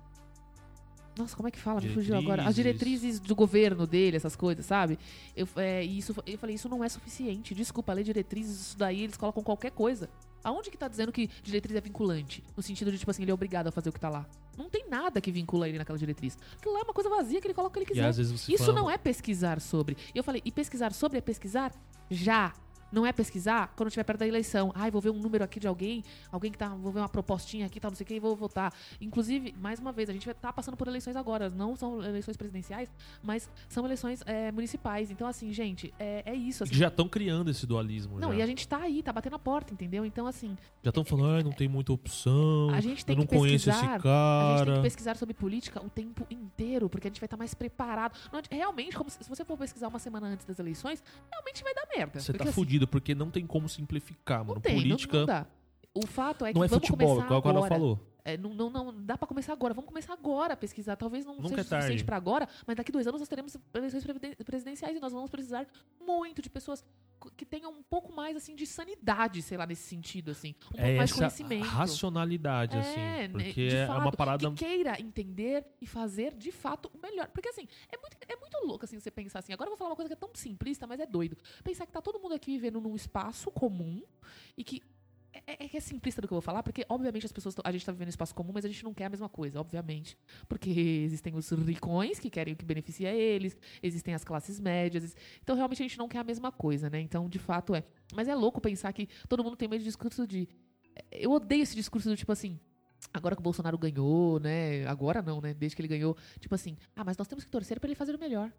nossa, como é que fala? Me fugiu agora. As Diretrizes. do governo dele, essas coisas, sabe? Eu, é, e isso, eu falei, isso não é suficiente. Desculpa, ler diretrizes, isso daí eles colocam qualquer coisa. Aonde que tá dizendo que diretriz é vinculante? No sentido de, tipo assim, ele é obrigado a fazer o que tá lá. Não tem nada que vincula ele naquela diretriz. Aquilo lá é uma coisa vazia que ele coloca o que ele quiser. Isso fala, não é pesquisar sobre. E eu falei, e pesquisar sobre é pesquisar já. Não é pesquisar quando estiver perto da eleição. Ai, vou ver um número aqui de alguém, alguém que tá. Vou ver uma propostinha aqui, tal, não sei o que, e vou votar. Inclusive, mais uma vez, a gente vai estar passando por eleições agora. Não são eleições presidenciais, mas são eleições é, municipais. Então, assim, gente, é, é isso. assim. já estão criando esse dualismo. Não, já e a gente tá aí, tá batendo a porta, entendeu? Então, assim, Já estão falando, ah, não tem muita opção. a gente tem eu não que conheço esse pesquisar. A gente tem cara. que pesquisar sobre política o tempo inteiro, porque a gente vai estar mais preparado. Não realmente, como se, se você for pesquisar uma semana antes das eleições, realmente vai dar merda. Você porque, tá assim, fudido, porque não tem como simplificar, Não mano. tem, não- Política não, dá. O fato é que não é vamos futebol, começar agora. falou. É, não, não, não dá pra começar agora. Vamos começar agora a pesquisar. Talvez não Nunca seja é suficiente pra agora, mas daqui dois anos nós teremos eleições presidenciais e nós vamos precisar muito de pessoas que tenha um pouco mais assim de sanidade, sei lá, nesse sentido, assim. Um pouco mais de conhecimento. racionalidade, É, assim. Porque de é uma parada. Que queira entender e fazer de fato o melhor. Porque assim, é muito, é muito louco assim você pensar assim. Agora eu vou falar uma coisa que é tão simplista, mas é doido. Pensar que tá todo mundo aqui vivendo num espaço comum e que. É, é que é simplista do que eu vou falar, porque obviamente as pessoas. A gente tá vivendo espaço comum, mas a gente não quer a mesma coisa, obviamente. Porque existem os ricões que querem o que beneficia eles, existem as classes médias. Então realmente a gente não quer a mesma coisa, né? Então, de fato, é. Mas é louco pensar que todo mundo tem meio de discurso de. Eu odeio esse discurso do tipo assim. Agora que o Bolsonaro ganhou, né? Agora não, né? Desde que ele ganhou. Tipo assim, ah, mas nós temos que torcer pra ele fazer o melhor.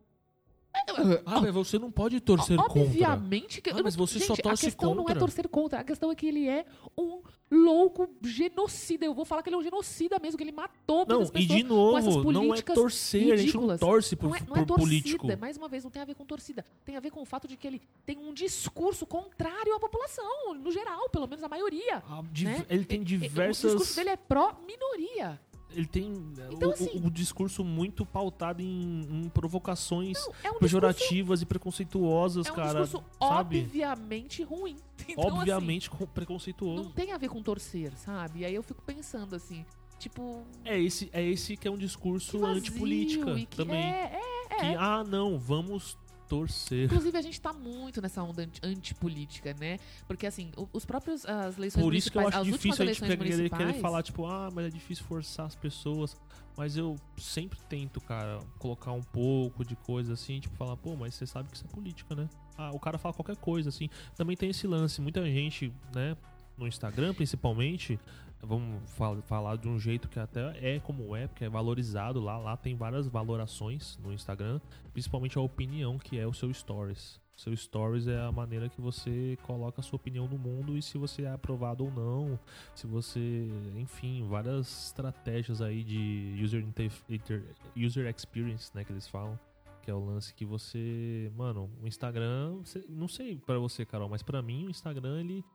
Ah, mas você não pode torcer contra. Obviamente que. Ah, não- mas você gente, só torce A questão não é contra. torcer contra. A questão é que ele é um louco genocida. Eu vou falar que ele é um genocida mesmo, que ele matou Não, muitas e pessoas. de com essas novo, não é políticas torcer, a gente não ridículas. torce por, Não é, não por é torcida, político. mais uma vez, não tem a ver com torcida. Tem a ver com o fato de que ele tem um discurso contrário à população, no geral, pelo menos a maioria. Ah, div- né? Ele tem E- e- diversas. O discurso dele é pró-minoria. Ele tem Então, o, assim- o- discurso muito pautado em, em provocações É um discurso, pejorativas e preconceituosas, é um cara. discurso sabe? obviamente ruim. Então, assim, Obviamente com- não preconceituoso. tem a ver com torcer, sabe? E aí eu fico pensando assim, tipo. É esse, é esse que é um discurso vazio, antipolítica que- também. É, é, Que, ah, não, vamos torcer. Inclusive, a gente tá muito nessa onda anti- antipolítica, né? Porque, assim, os próprios, as eleições Por isso que eu acho difícil a gente querer, querer falar, tipo, ah, mas é difícil forçar as pessoas. Mas eu sempre tento, cara, colocar um pouco de coisa assim, tipo, falar, pô, mas você sabe que isso é política, né? Ah, o cara fala qualquer coisa, assim. Também tem esse lance, muita gente, né, no Instagram principalmente, vamos fal- falar de um jeito que até é como é, porque é valorizado lá. Lá tem várias valorações no Instagram, principalmente a opinião, que é o seu stories. Seu stories é a maneira que você coloca a sua opinião no mundo e se você é aprovado ou não, se você, enfim, várias estratégias aí de user, inter- user experience, né, que eles falam, que é o lance que você, mano, o Instagram, não sei pra você, Carol, mas pra mim o Instagram ele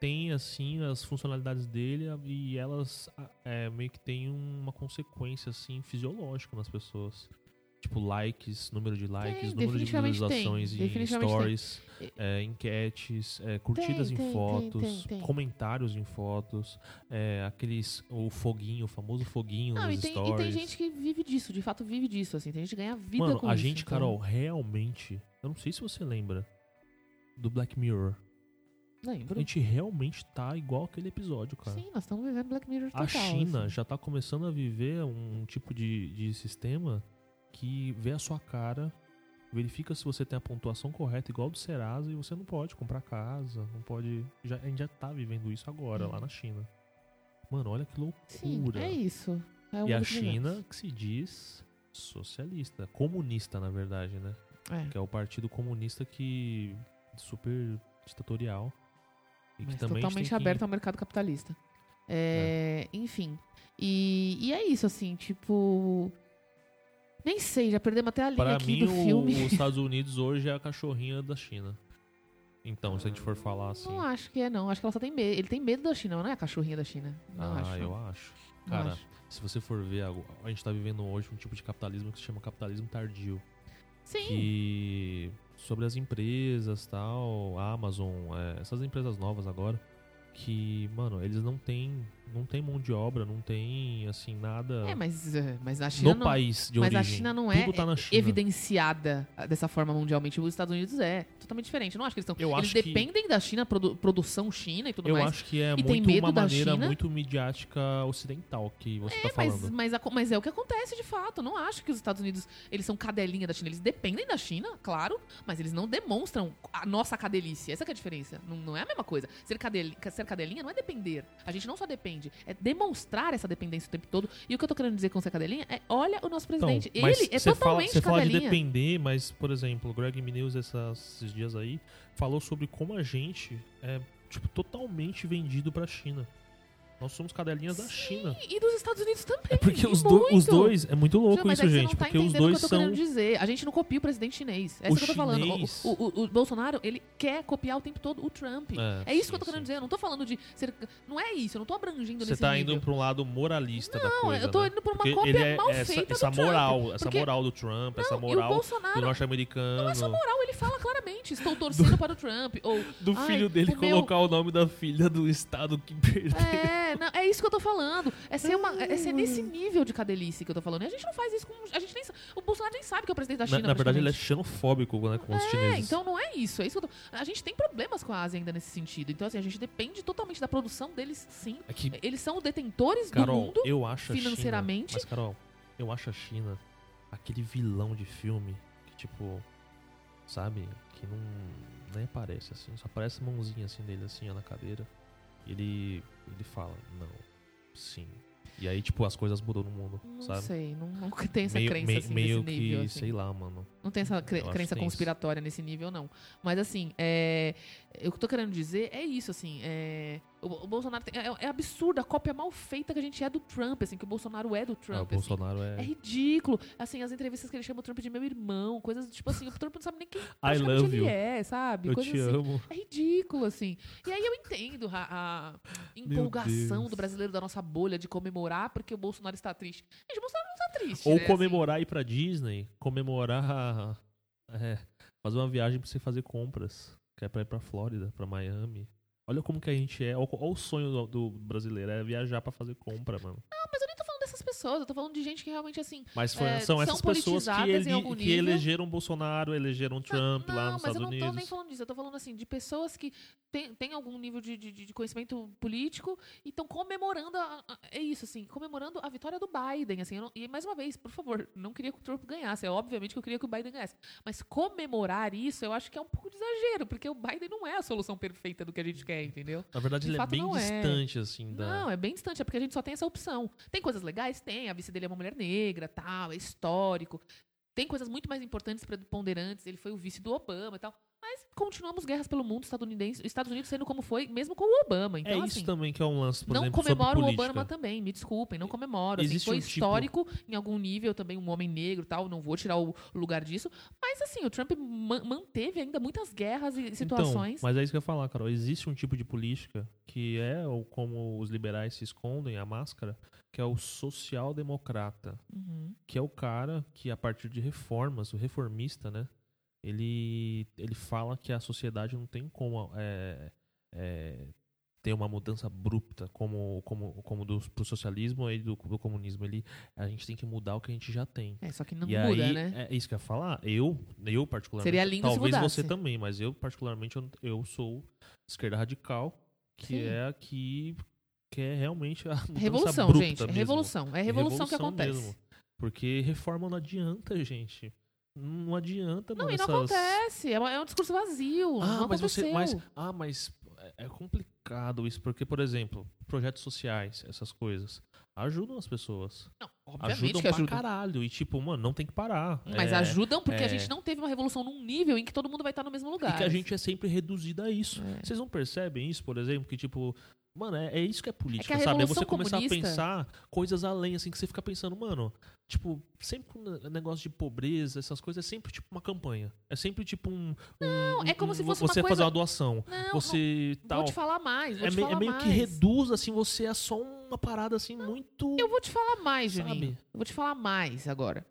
tem assim as funcionalidades dele a- e elas a- é, meio que tem uma consequência assim fisiológica nas pessoas. Tipo, likes, número de likes, número de tem, visualizações em tem. stories, é, enquetes, é, curtidas Tem, em tem, tem, fotos, tem, tem. comentários em fotos, é, aqueles. O foguinho, o famoso foguinho Não, e tem, e stories. tem gente que vive disso, de fato vive disso, assim. Tem gente que ganha vida Mano, com a isso. gente, então- Carol, realmente. Eu não sei se você lembra do Black Mirror. A Lembro. gente realmente tá igual aquele episódio, cara. Sim, nós estamos vivendo Black Mirror total. A China assim. já tá começando a viver um tipo de, de sistema que vê a sua cara, verifica se você tem a pontuação correta, igual do Serasa, e você não pode comprar casa, não pode. Já, a gente já tá vivendo isso agora, lá na China. Mano, olha que Sim, loucura. é isso. É o e a. China que se diz socialista, comunista, na verdade, né? É. Que é o partido comunista que. super ditatorial. E que Mas totalmente tem que- aberto ao mercado capitalista. É, Enfim. E, e é isso, assim, tipo. Nem sei, já perdemos até a linha Para aqui mim, do o- filme. os Estados Unidos hoje é a cachorrinha da China. Então, se a gente for falar assim. Não acho que é, não. Acho que ela só tem medo. Ele tem medo da China, não é a cachorrinha da China. Não ah, acho. eu acho. Não Cara, acho. se você for ver, a, a gente tá vivendo hoje um tipo de capitalismo que se chama capitalismo tardio. Sim. Que sobre as empresas tal, Amazon, é, essas empresas novas agora, que, mano, eles não têm, não tem mão de obra, não tem, assim, nada É, mas, é, mas a China no não. país de Mas origem. a China não é tá na China. evidenciada dessa forma mundialmente. Os Estados Unidos é totalmente diferente. Eu não acho que eles estão. Eu Eles acho que- dependem da China, produ- produção China e tudo Eu mais. acho que é E tem muito uma maneira China? muito midiática ocidental que você tá É, mas, falando. mas, a- mas é o que acontece de fato. Eu não acho que os Estados Unidos eles são cadelinha da China. Eles dependem da China, claro, mas eles não demonstram a nossa cadelice. Essa que é a diferença. Não, não é a mesma coisa. Ser, cadeli- ser cadelinha não é depender. A gente não só depende, é demonstrar essa dependência o tempo todo. E o que eu tô querendo dizer com ser cadelinha é: olha o nosso presidente. Então, Ele é você fala, totalmente você fala de depender, mas, por exemplo, o Greg essas- esses dias aí falou sobre como a gente é, tipo, totalmente vendido pra China. Nós somos cadelinhas da China. E dos Estados Unidos também. É porque os, do- os dois. É muito louco Não, isso, é gente. não tá porque os dois que eu tô são. querendo dizer. A gente não copia o presidente chinês. É O isso que eu tô falando. O, o- o- Bolsonaro, ele quer copiar o tempo todo o Trump. É, isso que eu tô sim, querendo sim. dizer. Eu não tô falando de ser. Não é isso, eu não tô abrangindo Você nesse tá nível. indo pra um lado moralista da Não, coisa. eu tô né? indo pra uma Porque cópia é mal essa, feita essa do Trump. moral, essa Porque- moral do Trump, essa Não, e o moral do norte-americano. Não é só moral, ele fala claramente. Exatamente, estou torcendo para o Trump. Ou, Do filho dele o meu- colocar o nome da filha do estado que perdeu. É, não, é isso que eu tô falando. É ser, uma, é ser nesse nível de cadelice que eu tô falando. E a gente não faz isso com. A gente nem, o Bolsonaro nem sabe que é o presidente da Na, China. na verdade, ele é xenofóbico né, com os É, chineses. então não é isso. É isso que eu tô... A gente tem problemas com a Ásia ainda nesse sentido. Então, assim, a gente depende totalmente da produção deles, sim. É que, Eles são detentores do Carol, mundo. eu acho a China- financeiramente. mas, Carol, eu acho a China aquele vilão de filme que, tipo, sabe? Que não nem aparece assim. Só aparece a mãozinha assim dele, assim, ó, na cadeira. E ele, ele fala, não, sim. E aí, tipo, as coisas mudam no mundo, Não sabe? sei, não, não tem essa meio crença meio, assim, meio nesse nível. que, assim. sei lá, mano. Não tem essa cre- crença conspiratória nesse nível, não. Mas assim, é, o que eu tô querendo dizer é isso, assim. É, o, o Bolsonaro tem- é, é absurdo a cópia mal feita que a gente é do Trump, assim, que o Bolsonaro é do Ah, Trump. o assim. Bolsonaro É é. ridículo. Assim, as entrevistas que ele chama o Trump de meu irmão, coisas tipo assim, o Trump não sabe nem quem I love ele you. é, sabe? Eu Coisas te assim. amo. É ridículo, assim. E aí eu entendo a, a empolgação do brasileiro da nossa bolha de comemorar porque o Bolsonaro está triste. Gente, o Bolsonaro não está triste. Ou né, assim. comemorar ir pra Disney, comemorar. é, fazer uma viagem pra você fazer compras. Que é pra ir pra Flórida, pra Miami. Olha como que a gente é. Olha o sonho do, brasileiro, é viajar pra fazer compra, mano. Não, mas dessas pessoas, eu tô falando de gente que realmente, assim. Mas foi- É, são são essas pessoas que, ele, que elegeram Bolsonaro, elegeram Trump não, lá nos mas Estados eu não tô Unidos. nem falando disso. Eu tô falando assim, de pessoas que têm têm algum nível de, de, de conhecimento político e estão comemorando. a- a- é isso, assim, comemorando a vitória do Biden. Assim, não- e mais uma vez, por favor, não queria que o Trump ganhasse. É obviamente que eu queria que o Biden ganhasse. Mas comemorar isso, eu acho que é um pouco de exagero, porque o Biden não é a solução perfeita do que a gente quer, entendeu? Na verdade, De ele é fato, bem não é. distante, assim, da. Não, é bem distante, é porque a gente só tem essa opção. Tem coisas legais? Tem. A vice dele é uma mulher negra, tal, é histórico. Tem coisas muito mais importantes, preponderantes. Ele foi o vice do Obama e tal. Mas continuamos guerras pelo mundo estadunidense, Estados Unidos sendo como foi, mesmo com o Obama. Então, é assim, isso também que é um lance, por não exemplo, comemoro o. Obama também, me desculpem, não comemoro. Assim, Existe foi um tipo- histórico em algum nível também, um homem negro e tal, não vou tirar o lugar disso. Mas assim, o Trump ma- manteve ainda muitas guerras e situações. Então, mas é isso que eu ia falar, Carol. Existe um tipo de política que é, ou como os liberais se escondem, a máscara, que é o social-democrata. Uhum. Que é o cara que, a partir de reformas, o reformista, né? Ele, ele fala que a sociedade não tem como é, é, ter uma mudança abrupta como, como, como do pro socialismo e do, do comunismo. Ele, a gente tem que mudar o que a gente já tem. É, só que não e muda, aí, né? é isso que eu ia falar. Eu, eu particularmente. Seria lindo se Talvez mudasse. você também, mas eu, particularmente, eu, eu sou esquerda radical, que Sim. é a que, que é realmente a Revolução, gente. É revolução. É revolução, que Revolução acontece. mesmo. Porque reforma não adianta, gente. Não adianta, Não, mano. e não essas- acontece. É, é um discurso vazio. Ah, não mas você. aconteceu. Mas, ah, mas é é complicado isso, porque, por exemplo, projetos sociais, essas coisas, ajudam as pessoas. Não, obviamente ajudam que pra ajudam. caralho. E, tipo, mano, não tem que parar. Mas É, ajudam porque a é. gente não teve uma revolução num nível em que todo mundo vai estar no mesmo lugar. E que a gente é sempre reduzido a isso. É. Vocês não percebem isso, por exemplo? Que, tipo, mano, é, é isso que é política, a sabe? É você começar a comunista- pensar coisas além, assim, que você fica pensando, mano, tipo, sempre com negócio de pobreza, essas coisas, é sempre tipo uma campanha. É sempre tipo um. Não, é como se fosse uma Você fazer coisa- uma doação. Não, você não, tal. vou te falar mais. Vou É, te é falar meio mais. que reduz, assim, você é só uma parada assim muito. Eu vou te falar mais, Sabe? Juninho. Eu vou te falar mais agora.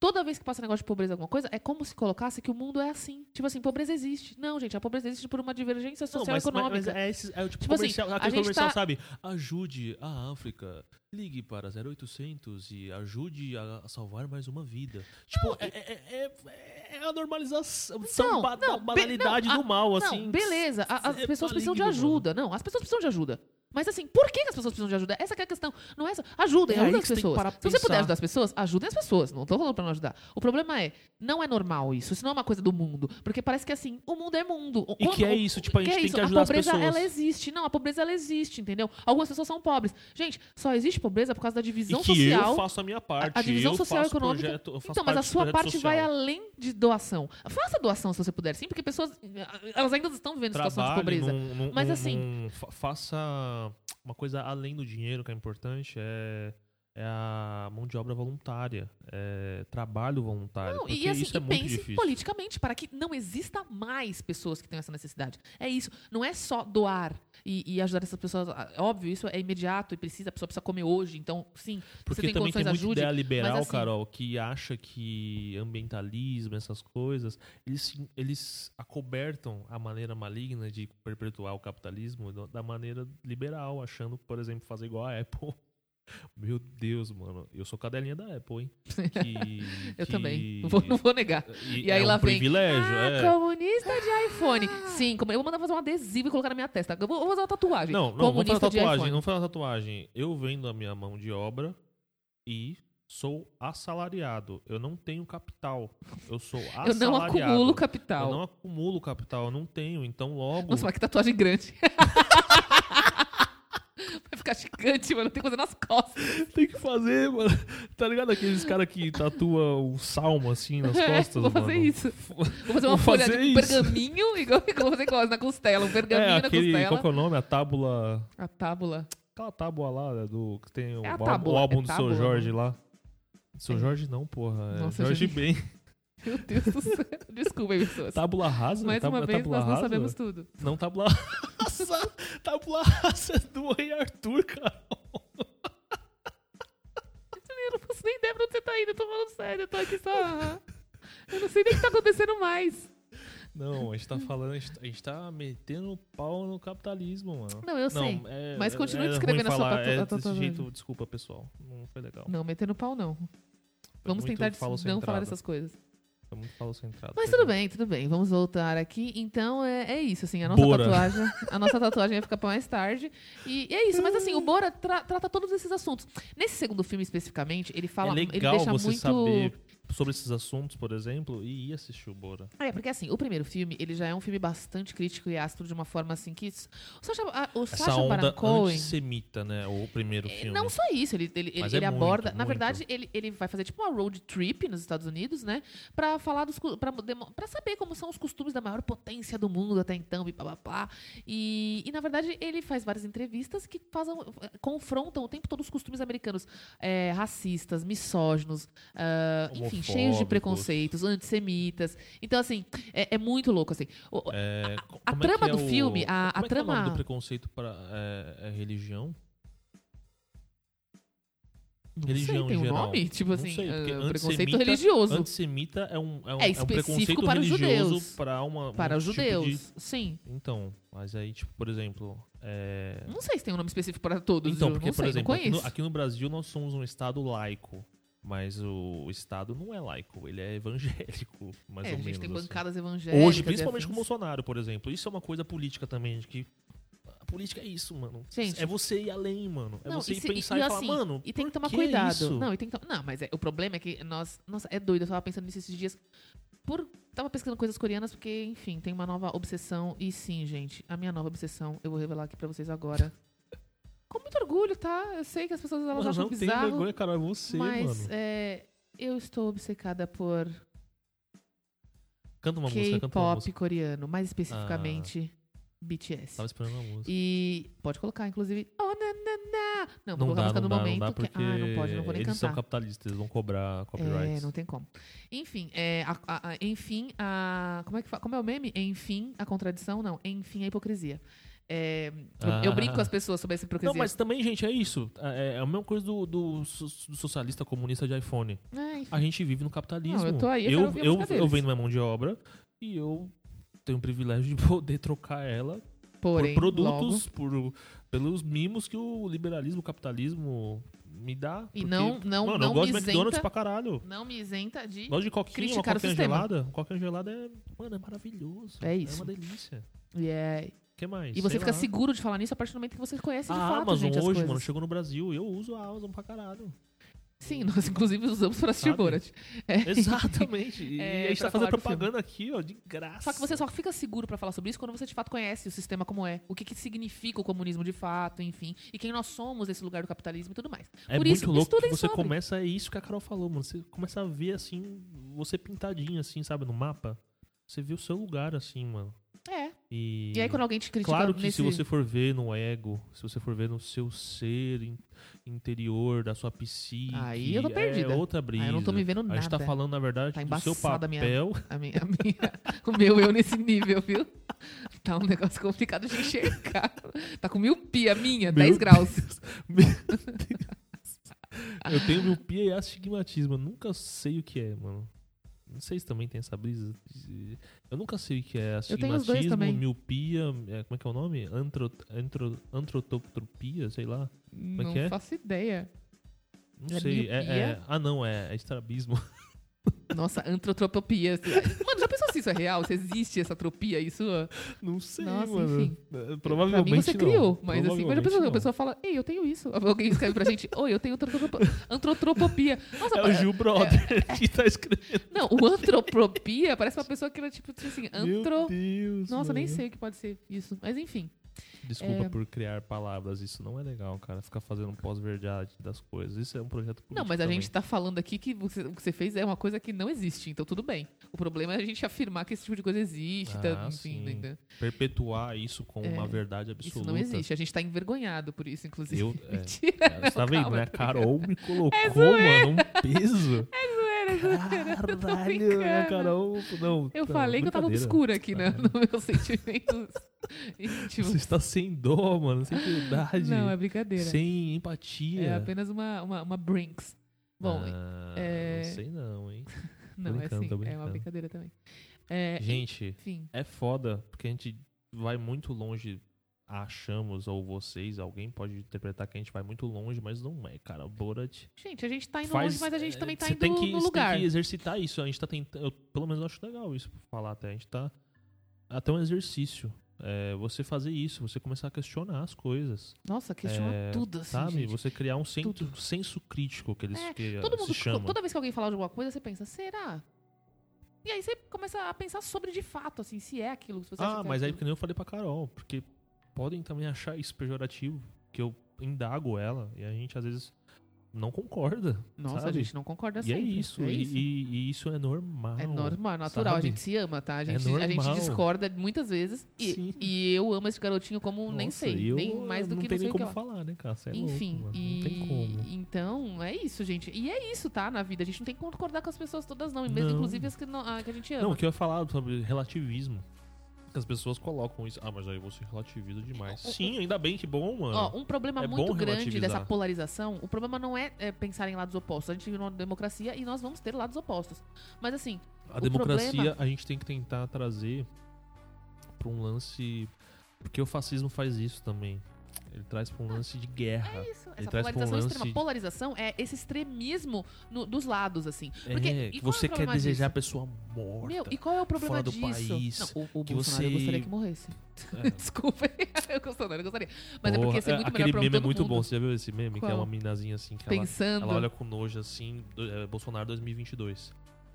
Toda vez que passa negócio de pobreza alguma coisa, é como se colocasse que o mundo é assim. Tipo assim, pobreza existe. Não, gente, a pobreza existe por uma divergência Não, social mas, e econômica. mas é, esse, é o tipo, Tipo assim, comercial, a aquele comercial, tá- sabe? Ajude a África, ligue para 0800 e ajude a, salvar mais uma vida. Tipo, é, é, é- é a normalização, Não, ba- não, da banalidade não, do mal, Não, assim. beleza. a- as é pessoas precisam de maligno, mano. ajuda. Não, as pessoas precisam de ajuda. Mas assim, por que as pessoas precisam de ajuda? Essa que é a questão. Não é essa. Ajudem, É ajudem as pessoas. Se você puder ajudar as pessoas, ajudem as pessoas. Não tô falando pra não ajudar. O problema é, não é normal isso. Isso não é uma coisa do mundo. Porque parece que assim, o mundo é mundo. E que é isso, tipo, a gente que é tem isso? que ajudar a as pobreza, pessoas. ela existe. Não, a pobreza, ela existe, entendeu? Algumas pessoas são pobres. Gente, só existe pobreza por causa da E divisão que social. eu faço a minha parte. a divisão eu social e faço econômica. Projeto, eu faço Então, mas a sua parte social. vai além de doação. Faça doação se você puder, sim, porque pessoas, elas ainda estão vivendo situação de pobreza. num- num- Mas assim- num- fa- faça uma coisa além do dinheiro que é importante, é, é a mão de obra voluntária, é trabalho voluntário. Não, e assim, isso é e muito pense difícil. politicamente para que não exista mais pessoas que tenham essa necessidade. É isso. Não é só doar e, e ajudar essas pessoas. Óbvio, isso é imediato e precisa, a pessoa precisa comer hoje. Então, sim, Porque você tem também condições, tem muita ajude. ideia liberal, assim- Carol, que acha que ambientalismo, essas coisas, eles, eles acobertam a maneira maligna de perpetuar o capitalismo da maneira liberal, achando, por exemplo, fazer igual a Apple. Meu Deus, mano. Eu sou cadelinha da Apple, hein? Que, Eu que- também. Não vou, não vou negar. E, E aí é lá um vem, privilégio, ah, é. comunista de iPhone. Sim, como, eu vou mandar fazer um adesivo e colocar na minha testa. Eu vou, vou fazer uma tatuagem. Não, não, vamos fazer comunista de tatuagem, não fazer tatuagem. Eu vendo a minha mão de obra e sou assalariado. Eu não tenho capital. Eu sou assalariado. Eu não acumulo Eu capital. não acumulo capital, eu não tenho. Então logo. Nossa, mas que tatuagem grande. Gigante, mano. Tem coisa nas costas. Tem que fazer, mano. Tá ligado aqueles caras que tatuam o salmo assim nas É, costas? vou fazer mano? isso. Vou fazer uma Vou folha fazer de isso. pergaminho, igual que eu vou fazer igual na costela. Um pergaminho É, na aquele. costela. Qual que é o nome? A tábula. A tábula. Aquela tábua lá né, do. Que tem o, É álbum- tábula, o álbum é do tábula, seu Jorge lá. Seu É. Jorge não, porra. É Nossa, Jorge gente. Ben. Meu Deus do céu. Desculpa aí, pessoas. Tábula rasa? Mais Tábula- uma vez, nós não rasa? sabemos tudo. Não, tábula rasa. tábula rasa do Rei Arthur, cara. Eu não faço nem ideia pra onde você tá indo. Eu tô falando sério. Eu tô aqui só... Eu não sei nem o que tá acontecendo mais. Não, a gente tá falando, a gente, a gente tá metendo pau no capitalismo, mano. Não, eu sei. é- Mas continue é descrevendo ruim a sua falar, tatu- é desse tatuagem. jeito, desculpa, pessoal. Não foi legal. Não, metendo pau não. Vamos tentar não falar dessas coisas. Muito falo centrado. Mas tudo bem, tudo bem. Vamos voltar aqui. Então é, é isso, assim, a nossa Bora. tatuagem. A nossa tatuagem vai ficar pra mais tarde. E, e é isso, mas assim, o Bora tra- trata todos esses assuntos. Nesse segundo filme especificamente, ele fala. é ele legal deixa você muito. saber sobre esses assuntos, por exemplo, e ir assistir o Bora. É, porque assim, o primeiro filme, ele já é um filme bastante crítico e ácido de uma forma assim que. O Sacha, a- o Essa Sacha onda Baron Cohen. antissemita, né? O primeiro É, filme. Não só isso, ele, ele, ele, é ele muito, aborda. Na muito. verdade, ele, ele vai fazer tipo uma road trip nos Estados Unidos, né? Pra falar dos. Pra, pra saber como são os costumes da maior potência do mundo até então, e papapá. E, e na verdade, ele faz várias entrevistas que fazem, confrontam o tempo todo os costumes americanos é, racistas, misóginos, ah, enfim, cheios de preconceitos, antissemitas. Então, assim, é, é muito louco, assim. O- É, a como é trama é do o- filme, a- a é que é o nome trama- do preconceito para é, é religião? não religião sei, tem em um nome? Tipo assim, sei, ah, preconceito religioso. Antissemita é um, é um, É é um específico para os religioso judeus. para uma Para um os tipo judeus, de- sim. Então, mas aí, tipo, por exemplo. é, Não sei se tem um nome específico para todos. Então, porque, por sei, exemplo, aqui no, aqui no Brasil nós somos um estado laico. Mas o Estado não é laico, ele é evangélico, mais É, ou a gente menos. tem assim. bancadas evangélicas. Hoje, e principalmente com o. Bolsonaro, por exemplo. Isso é uma coisa política também, que a política é isso, mano. Gente. é você ir além, mano. É Não, você e ir se- pensar e, e falar, assim, mano. E tem que tomar que cuidado. isso? Não, e tem que Não, mas é- o problema é que nós. Nossa, é doido. Eu tava pensando nisso esses dias. Por. Tava pesquisando coisas coreanas, porque, enfim, tem uma nova obsessão. E sim, gente, a minha nova obsessão, eu vou revelar aqui pra vocês agora. Com muito orgulho, tá? Eu sei que as pessoas elas Mano, acham não tem bizarro. vergonha, cara. É você, mas mano. é, eu estou obcecada por Canta uma música, canta uma K-pop música. coreano, mais especificamente BTS. Tava esperando a música. E pode colocar, inclusive. Oh, na, na, na. Não, Não vou colocar a dá, música não no dá, não momento. dá que- porque Ah, não pode, não vou nem eles são cantar. capitalistas, eles vão cobrar É, copyrights. não tem como. Enfim, é, a- a- a- enfim, a. Como é, que como é o meme? Enfim, a contradição? Não, enfim, a hipocrisia. É, eu, eu Ah. brinco com as pessoas sobre essa hipocrisia. Não, mas também, gente, é isso. É, é a mesma coisa do, do do socialista comunista de iPhone. É. A gente vive no capitalismo. Não, eu tô aí, eu eu, eu, eu vendo minha mão de obra e eu tenho o privilégio de poder trocar ela Porém, por produtos, logo- por, pelos mimos que o liberalismo, o capitalismo me dá. E porque, não- não- Mano, não eu gosto me de McDonald's isenta- pra caralho. não me isenta de. Gosto de coquinha, uma criticar o coquinha gelada. Coquinha gelada é, mano, é maravilhoso. É isso. É uma delícia. E, é- O que mais? e você Sei fica lá. seguro de falar nisso a partir do momento que você conhece de A fato, Amazon gente, as hoje, coisas. mano, chegou no Brasil e eu uso a Amazon pra caralho. Sim, nós inclusive usamos para assistir Sabe? Borat. É. Exatamente. E É, a gente pra tá fazendo falar do propaganda aqui, ó, de graça. Só que você só fica seguro pra falar sobre isso quando você de fato conhece o sistema como é, o que, que significa o comunismo de fato, enfim, e quem nós somos nesse lugar do capitalismo e tudo mais. É Por muito isso, louco que estudem você sobre. começa, é isso que a Carol falou, mano. Você começa a ver assim, você pintadinho assim, sabe, no mapa. Você vê o seu lugar assim, mano. É. E, E aí quando alguém te critica Claro que nesse... se você for ver no ego, se você for ver no seu ser in- interior, da sua psique, Aí eu tô perdida. é outra brisa. Ah, eu não tô me vendo A nada. gente tá falando, na verdade, Tá do seu embaçada a minha- papel. A minha, a minha- o meu eu nesse nível, viu? Tá um negócio complicado de enxergar. Tá com miopia minha, Meu 10 graus. Meu Deus. Eu tenho miopia e astigmatismo. Eu nunca sei o que é, mano. Não sei se também tem essa brisa. Eu nunca sei o que é astigmatismo, também. miopia, é, como é que é o nome? Antro, antro, antrotopia, sei lá. é Não que é? faço ideia. Não É sei. É, é- ah, não, é, é estrabismo. Nossa, antrotropia. Mano, já pensou se isso é real? Se existe essa tropia sua? Não sei, Nossa, mano. enfim. É, Provavelmente pra mim você não. criou, mas assim, mas já Provavelmente pensou, a pessoa fala, ei, eu tenho isso. Alguém escreve pra gente, oi, eu tenho antrotropo- antrotropopia. Nossa, É o Gil Brother que tá escrevendo. não, o antropropia parece uma pessoa que era tipo assim, Meu antro... Deus. Nossa, nem mano. sei o que pode ser isso. Mas enfim. Desculpa É. por criar palavras, isso não é legal, cara. Ficar fazendo pós-verdade das coisas. Isso é um projeto político Não, mas a também. gente tá falando aqui que você- o que você fez é uma coisa que não existe, então tudo bem. O problema é a gente afirmar que esse tipo de coisa existe, tá, Ah, enfim, sim. né? Perpetuar isso como É, uma verdade absoluta. Isso não existe. A gente tá envergonhado por isso, inclusive. Eu, é, Mentira. é, você tá vendo, né? A tô Carol me colocou, É zoeira. mano, um peso. Zoeira, zoeira, eu tô Caralho, Carol. Não, Eu não, falei que eu tava obscura aqui, né? É. Nos meus sentimentos íntimos. Você está sem dó, mano, sem piedade. Não, é brincadeira. Sem empatia. É apenas uma, uma, uma Brinks. Bom, ah, é- não sei não, hein. não, é assim. É uma brincadeira também. É, Gente, enfim. é foda, porque a gente vai muito longe, achamos, ou vocês, alguém pode interpretar que a gente vai muito longe, mas não é, cara. O Borat Gente, a gente tá indo faz... longe, mas a gente é, também tá indo tem que, no lugar. tem que exercitar isso. A gente tá tentando... Eu, pelo menos eu acho legal isso pra falar até. A gente tá... Até um exercício. É, você fazer isso, você começar a questionar as coisas. Nossa, questiona É, tudo, assim, Sabe? gente. Você criar um senso, Tudo. senso crítico que eles É, que, Todo se mundo, chamam. toda vez que alguém fala de alguma coisa, você pensa, será? E aí você começa a pensar sobre de fato, assim, se é aquilo. Você Ah, é mas aí aquilo. que nem eu falei pra Carol, porque podem também achar isso pejorativo, que eu indago ela e a gente às vezes não concorda. Nossa, a sabe? gente não concorda E sempre. é isso, É e, isso. e- e isso é normal. É normal, natural. A sabe? gente se ama, tá? A É gente, a gente discorda muitas vezes. E, e eu amo esse garotinho como nem Nossa, sei. eu nem mais do não que não sei nem que como lá. falar, né, cara? É Enfim, louco, e Não tem como. então é isso, gente. E é isso, tá? Na vida. A gente não tem que concordar com as pessoas todas, não. E mesmo, Não. inclusive, as que, não, ah, que a gente ama. Não, o que eu ia falar sobre relativismo. Que as pessoas colocam isso. Ah, mas aí você relativiza demais. O- Sim, ainda bem que bom, mano. Ó, um problema É muito grande dessa polarização, o problema não é, é pensar em lados opostos. A gente vive numa democracia e nós vamos ter lados opostos. Mas assim, A o democracia problema- a gente tem que tentar trazer pra um lance. Porque o fascismo faz isso também. Ele traz pra um lance de guerra. é isso. Ele Essa um polarização lance- extrema. Polarização é esse extremismo no- dos lados, assim. É, Porque, e que qual é você quer desejar a pessoa morta. Meu, e qual é o problema fora do disso? país, não, o, o que Bolsonaro você- gostaria que morresse. É. Desculpa, eu gostaria, eu gostaria. Mas é Porra, porque ser é, muito Aquele melhor pra meme é muito mundo. bom. Você já viu esse meme? Que é Qual? uma minazinha assim que ela, Pensando. ela olha com nojo assim, é, Bolsonaro 2022.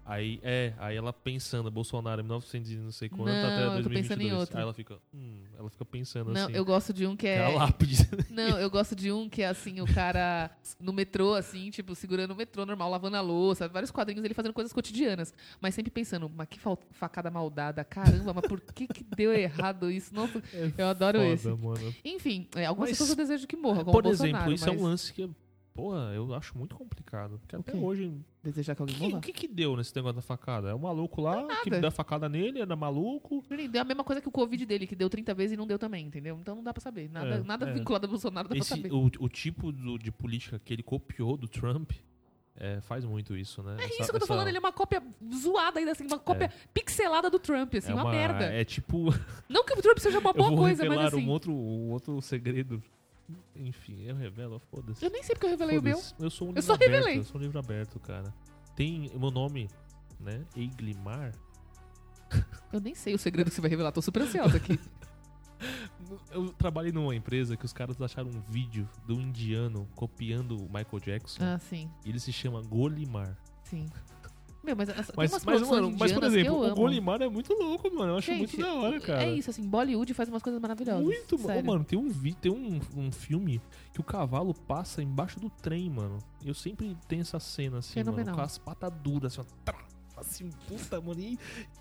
Aí, é, aí ela pensando, Bolsonaro 1900 e não sei quanto Não, até eu tô 2022. pensando em outro. Aí ela fica, hum, ela fica pensando Não, assim. eu gosto de um que que é é. a lápide. Não, eu gosto de um que é assim, o cara no metrô, assim, tipo, segurando o metrô normal, lavando a louça, vários quadrinhos ele fazendo coisas cotidianas. Mas sempre pensando, mas que facada maldada, caramba, mas por que que deu errado isso? Nossa, eu adoro Foda, esse. mano. Enfim, é, algumas Mas, pessoas eu desejo que morram, como Por exemplo, isso é mas um lance que, porra, eu acho muito complicado. Porque O até quê? hoje. Desejar que alguém que, morra? o que que deu nesse negócio da facada? É o maluco lá que nada. deu a facada nele, era maluco. Deu a mesma coisa que o Covid dele, que deu 30 vezes e não deu também, entendeu? Então não dá pra saber. Nada, É, nada é. vinculado ao Bolsonaro dá pra Esse, saber. o, o tipo do- de política que ele copiou do Trump é, faz muito isso, né? É Essa- isso que eu tô essa- falando, ele é uma cópia zoada ainda, assim, uma cópia pixelada do Trump, assim, é uma, merda. É tipo. Não que o Trump seja uma boa coisa, mas assim. um, outro, um outro segredo. Enfim, eu revelo, foda-se. Eu nem sei porque eu revelei o meu. Eu sou um Eu livro só aberto. revelei. Eu sou um livro aberto, cara. Tem meu nome, né? Eiglimar. Eu nem sei o segredo que você vai revelar, tô super ansiosa aqui. Eu trabalhei numa empresa que os caras acharam um vídeo do indiano copiando o Michael Jackson. ah, sim, E ele se chama Golimar. sim. Meu, mas, tem Mas, mas, mano, mas, por exemplo, o. Golimar é muito louco, mano. Eu acho Gente, muito da hora, cara. É isso, assim, Bollywood faz umas coisas maravilhosas. Muito, sério. Mano, tem um vi- tem um, um filme que o cavalo passa embaixo do trem, mano. Eu sempre tenho essa cena assim, Fenomenal. mano, com as patas duras, assim, ó, assim, puta, mano, e,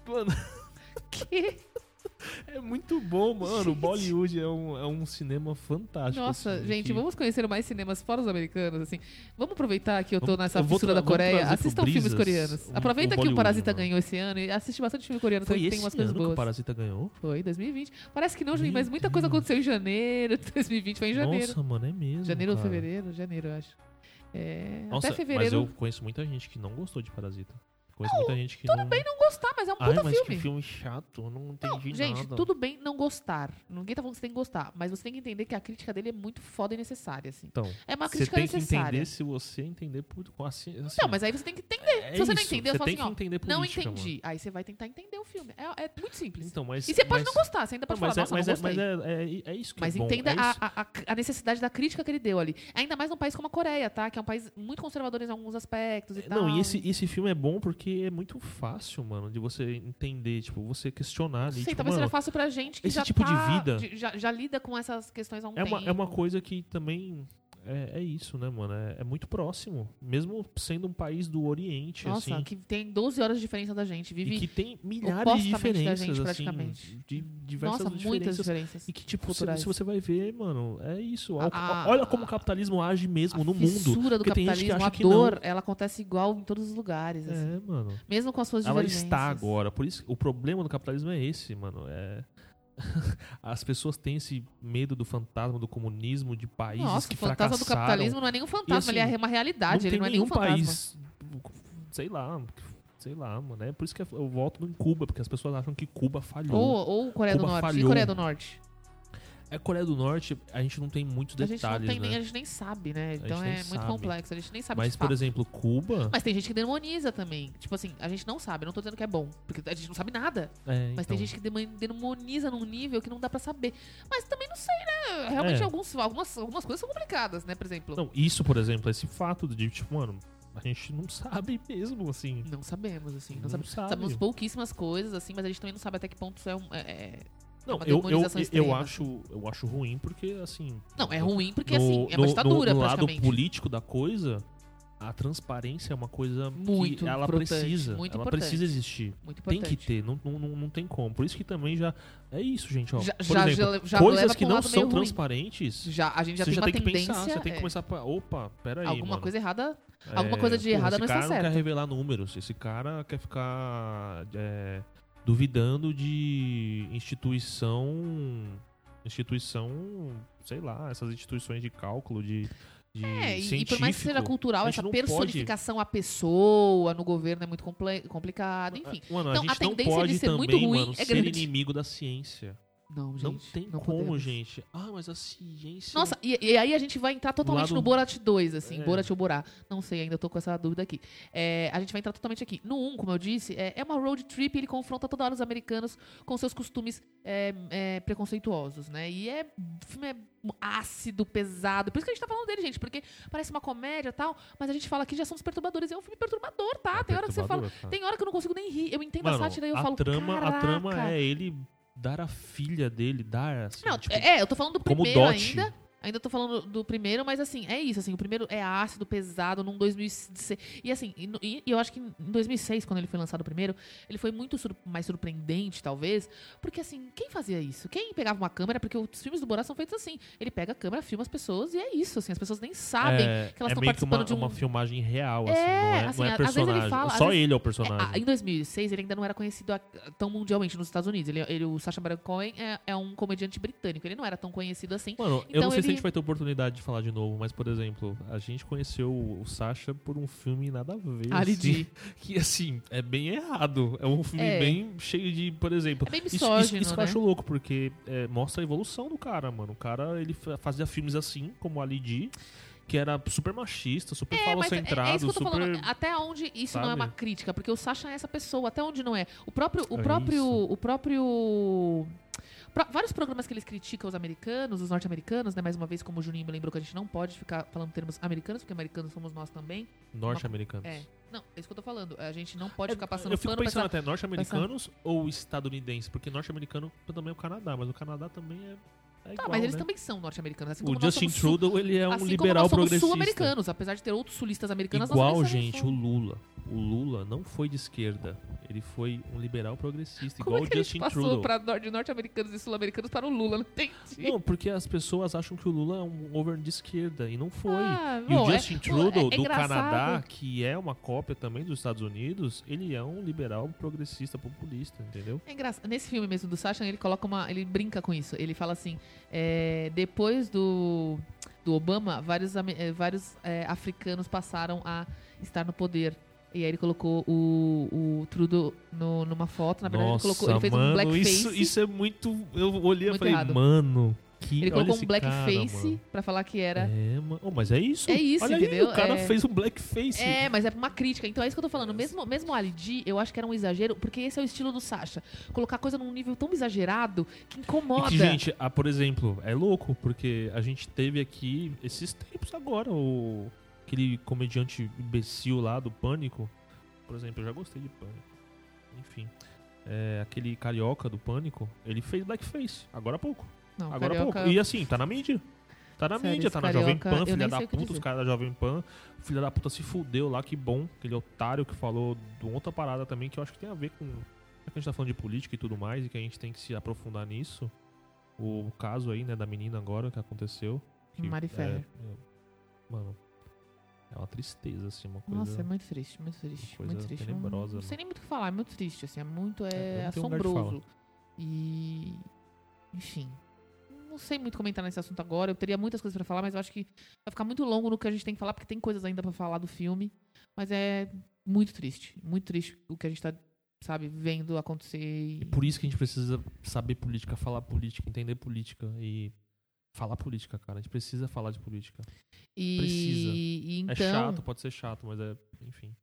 mano, Que? É muito bom, mano. Gente. Bollywood é um, é um cinema fantástico. Nossa, assim, gente, que- vamos conhecer mais cinemas fora os americanos, assim. Vamos aproveitar que eu tô nessa eu fissura tra- da Coreia. Assistam filmes Brisas coreanos. um- Aproveita um que o Parasita mano. ganhou esse ano e assiste bastante filme coreano. Foi também, tem umas coisas que o boas. Parasita ganhou? Foi, 2020. Parece que não, Juninho, mas muita coisa Deus. aconteceu em janeiro. 2020 foi em janeiro. Nossa, mano, é mesmo. janeiro ou fevereiro? Janeiro, eu acho. É, Nossa, até fevereiro. Mas eu conheço muita gente que não gostou de Parasita. Conheço muita gente que tudo não. bem não gostar, mas é um Ai, puta mas filme. que filme chato, não entendi Gente, nada. tudo bem não gostar. Ninguém tá falando que você tem que gostar, mas você tem que entender que a crítica dele é muito foda e necessária, assim. Então, É uma você crítica tem que necessária. entender se você entender por assim, assim, Não, mas aí você tem que entender. é se você não isso, entender, você você tem assim, que ó, entender não política, entendi. Aí você vai tentar entender o filme. É, é muito simples. Então, mas e você pode mas- não gostar, você ainda Não, pode mas falar, é, mas, não é, mas é, é, é isso que Mas é entenda a, a, a- necessidade da crítica que ele deu ali. Ainda mais num país como a Coreia, tá? Que é um país muito conservador em alguns aspectos e tal. Não, e esse filme é bom porque é muito fácil, mano, de você entender, tipo, você questionar ali. Sei, tipo, talvez mano, seja fácil pra gente que esse já tipo de tá- vida- de- já, já lida com essas questões há um é, uma, tempo. é uma coisa que também é, é isso, né, mano? É, é muito próximo. Mesmo sendo um país do Oriente, Nossa, assim. que tem 12 horas de diferença da gente. Vive E que tem milhares de opostamente da diferenças, gente, assim. praticamente. De diversas Nossa, muitas diferenças. diferenças. E que, tipo, culturais. se você vai ver, mano, é isso. A- Olha- a- Olha como o capitalismo age mesmo a no mundo. fissura do capitalismo, a dor, ela acontece igual em todos os lugares, assim. É, mano. Mesmo com as suas Ela divergências. está agora. Por isso, o problema do capitalismo é esse, mano. É. As pessoas têm esse medo do fantasma do comunismo, de países Nossa, que o fantasma do fracassaram. capitalismo não é nenhum fantasma, assim, ele é uma realidade, não ele não é nenhum nenhum fantasma. país, sei lá, sei lá, mano. É por isso que eu voto em Cuba, porque as pessoas acham que Cuba falhou. Ou, ou Coreia do Cuba Norte. E falhou. Coreia do Norte? É Coreia do Norte, a gente não tem muitos a gente não detalhes, tem né? nem, a gente nem sabe, né? Então é muito sabe. complexo, a gente nem sabe Mas, por exemplo, Cuba. Mas tem gente que demoniza também. Tipo assim, a gente não sabe, não tô dizendo que é bom, porque a gente não sabe nada. é, Mas tem então, gente que demo- demoniza num nível que não dá pra saber. Mas também não sei, né? Realmente É. alguns, algumas, algumas coisas são complicadas, né? Por exemplo. Não, isso, por exemplo, esse fato de, tipo, mano, a gente não sabe mesmo, assim. Não sabemos, assim. Não, Não sabe- sabe. Sabemos pouquíssimo coisas, assim, mas a gente também não sabe até que ponto isso é um. é- é- Não, eu, eu, eu, acho, eu acho ruim porque, assim. Não, é ruim porque, no- assim, é uma ditadura, no, no lado político da coisa, a transparência é uma coisa Muito que ela precisa. muito ela importante. precisa existir. Muito Tem importante. que ter, não, não, não, tem como. Por isso que também já. É isso, gente, ó. Já- Por já- exemplo, já- coisas que não são transparentes. Já, a gente já você tem já uma tem que pensar, você tem que é, começar pra. Opa, peraí. alguma mano. coisa errada. É, alguma coisa de errada esse não está cara não quer certo. revelar números. Esse cara quer ficar é, duvidando de instituição. Instituição, sei lá, essas instituições de cálculo, de. de É, e, e por mais que seja cultural, essa não pode- personificação à pessoa no governo é muito complicado, enfim. Mano, Então, a a tendência de ser muito ruim mano, é ser grande. inimigo da ciência. Não, gente. não tem não como, podemos. gente. Ah, mas a ciência. Nossa, e, e aí a gente vai entrar totalmente lado- no Borat 2, assim, É. Borat ou Borá. Não sei, ainda tô com essa dúvida aqui. É, a gente vai entrar totalmente aqui. No 1, como eu disse, é, é uma road trip, ele confronta toda hora os americanos com seus costumes é, é, preconceituosos, né? E é, o filme é ácido, pesado. Por isso que a gente tá falando dele, gente, porque parece uma comédia e tal, mas a gente fala aqui já somos perturbadores. É um filme perturbador, tá? É tem hora que você fala. cara. Tem hora que eu não consigo nem rir. Eu entendo Mano, a sátira e eu a falo. trama, a trama é ele dar a filha dele, dar assim, Não, tipo, é, eu tô falando do primeiro dote. ainda. Ainda tô falando do primeiro, mas assim, é isso, assim, o primeiro é ácido, pesado, num 2006. E assim, e, e eu acho que em 2006, quando ele foi lançado o primeiro, ele foi muito sur- mais surpreendente, talvez, porque assim, quem fazia isso? Quem pegava uma câmera, porque os filmes do Borat são feitos assim, ele pega a câmera, filma as pessoas e é isso, assim, as pessoas nem sabem é, que elas é estão que participando uma, de um... uma filmagem real, assim, É, não é, assim, não é às vezes ele personagem. fala- Só vezes- ele é o É, personagem. ah, em 2006, ele ainda não era conhecido a- tão mundialmente nos Estados Unidos. Ele, ele- o Sacha Baron Cohen é, é um comediante britânico. Ele não era tão conhecido assim. Mano, eu Então não sei se ele- gente vai ter oportunidade de falar de novo, mas, por exemplo, a gente conheceu o Sasha por um filme nada a ver. Ali assim, que, assim, é bem errado. É um filme É. bem cheio de, por exemplo... É bem Isso, isso, misógino, isso que eu né? acho louco, porque é, mostra a evolução do cara, mano. O cara, ele fa- fazia filmes assim, como Ali D, que era super machista, super É, é- falocentrado, é isso que eu tô super... falando. Até onde isso não é sabe? uma crítica, porque o Sasha é essa pessoa, até onde não é. O próprio. O É próprio. isso. O próprio. Pro- vários programas que eles criticam os americanos, os norte-americanos, né? Mais uma vez, como o Juninho me lembrou que a gente não pode ficar falando termos americanos, porque americanos somos nós também. norte-americanos. É. Não, é isso que eu tô falando. A gente não pode É, ficar passando eu fico pano pra pensando essa... até norte-americanos ou estadunidenses, porque norte-americano também é o Canadá, mas o Canadá também é, é Tá, justin mas eles também são norte-americanos. Assim O como Justin Trudeau, ele é um assim como liberal nós somos progressista. sul-americanos, apesar de ter outros sulistas americanos, Igual, gente, o Lula. O Lula não foi de esquerda. Ele foi um liberal progressista, Como igual é que o Justin passou Trudeau. pra de norte-americanos e sul-americanos para o Lula? Não entendi. Não, porque as pessoas acham que o Lula é um governo de esquerda e não foi. Ah, E bom, o é- Justin bom, Trudeau, é- é do. Canadá, que é uma cópia também dos Estados Unidos, ele é um liberal progressista populista, entendeu? É engraçado. Nesse filme mesmo do Sacha, ele coloca uma. Ele brinca com isso. Ele fala assim: é, depois do, do Obama, vários, vários eh, africanos passaram a estar no poder. E aí ele colocou o, o Trudeau no- numa foto. Na verdade, Nossa, ele colocou. Ele fez mano, um blackface. isso, isso é muito. Eu olhei e falei, errado. mano, que. ele colocou um blackface pra falar que era. É, mano. Oh, mas é isso. É isso, Olha entendeu? Aí, o cara É- fez um blackface. É, mas é uma crítica. Então é isso que eu tô falando. Mesmo, mesmo o Ali G, eu acho que era um exagero, porque esse é o estilo do Sasha. Colocar coisa num nível tão exagerado que incomoda. que, gente, ah, por exemplo, é louco, porque a gente teve aqui esses tempos agora, o aquele comediante imbecil lá do Pânico. Por exemplo, eu já gostei de Pânico. Enfim. É, aquele carioca do Pânico, ele fez blackface, agora há pouco. Não, Agora há carioca- pouco. E assim, tá na mídia. Tá na Sério, mídia, tá na Jovem Pan, filha da puta, os caras da Jovem Pan. O filho da puta se fudeu lá, que bom. Aquele otário que falou de outra parada também, que eu acho que tem a ver com. Já que a gente tá falando de política e tudo mais, e que a gente tem que se aprofundar nisso. O caso aí, né, da menina agora que aconteceu. Que Mari é- é- mano, é uma tristeza, assim, uma coisa. Nossa, é muito triste, muito triste, muito triste. Não- tenebrosa, Não, sei nem muito o que falar, é muito triste, assim, é muito É, é, não assombroso. E enfim, não sei muito comentar nesse assunto agora. Eu teria muitas coisas pra falar, mas eu acho que vai ficar muito longo no que a gente tem que falar, porque tem coisas ainda pra falar do filme. Mas é muito triste, muito triste o que a gente tá, sabe, vendo acontecer. E... E por isso que a gente precisa saber política, falar política, entender política e falar política, cara. A gente precisa falar de política. E, precisa. e então, É chato, pode ser chato, mas é, enfim.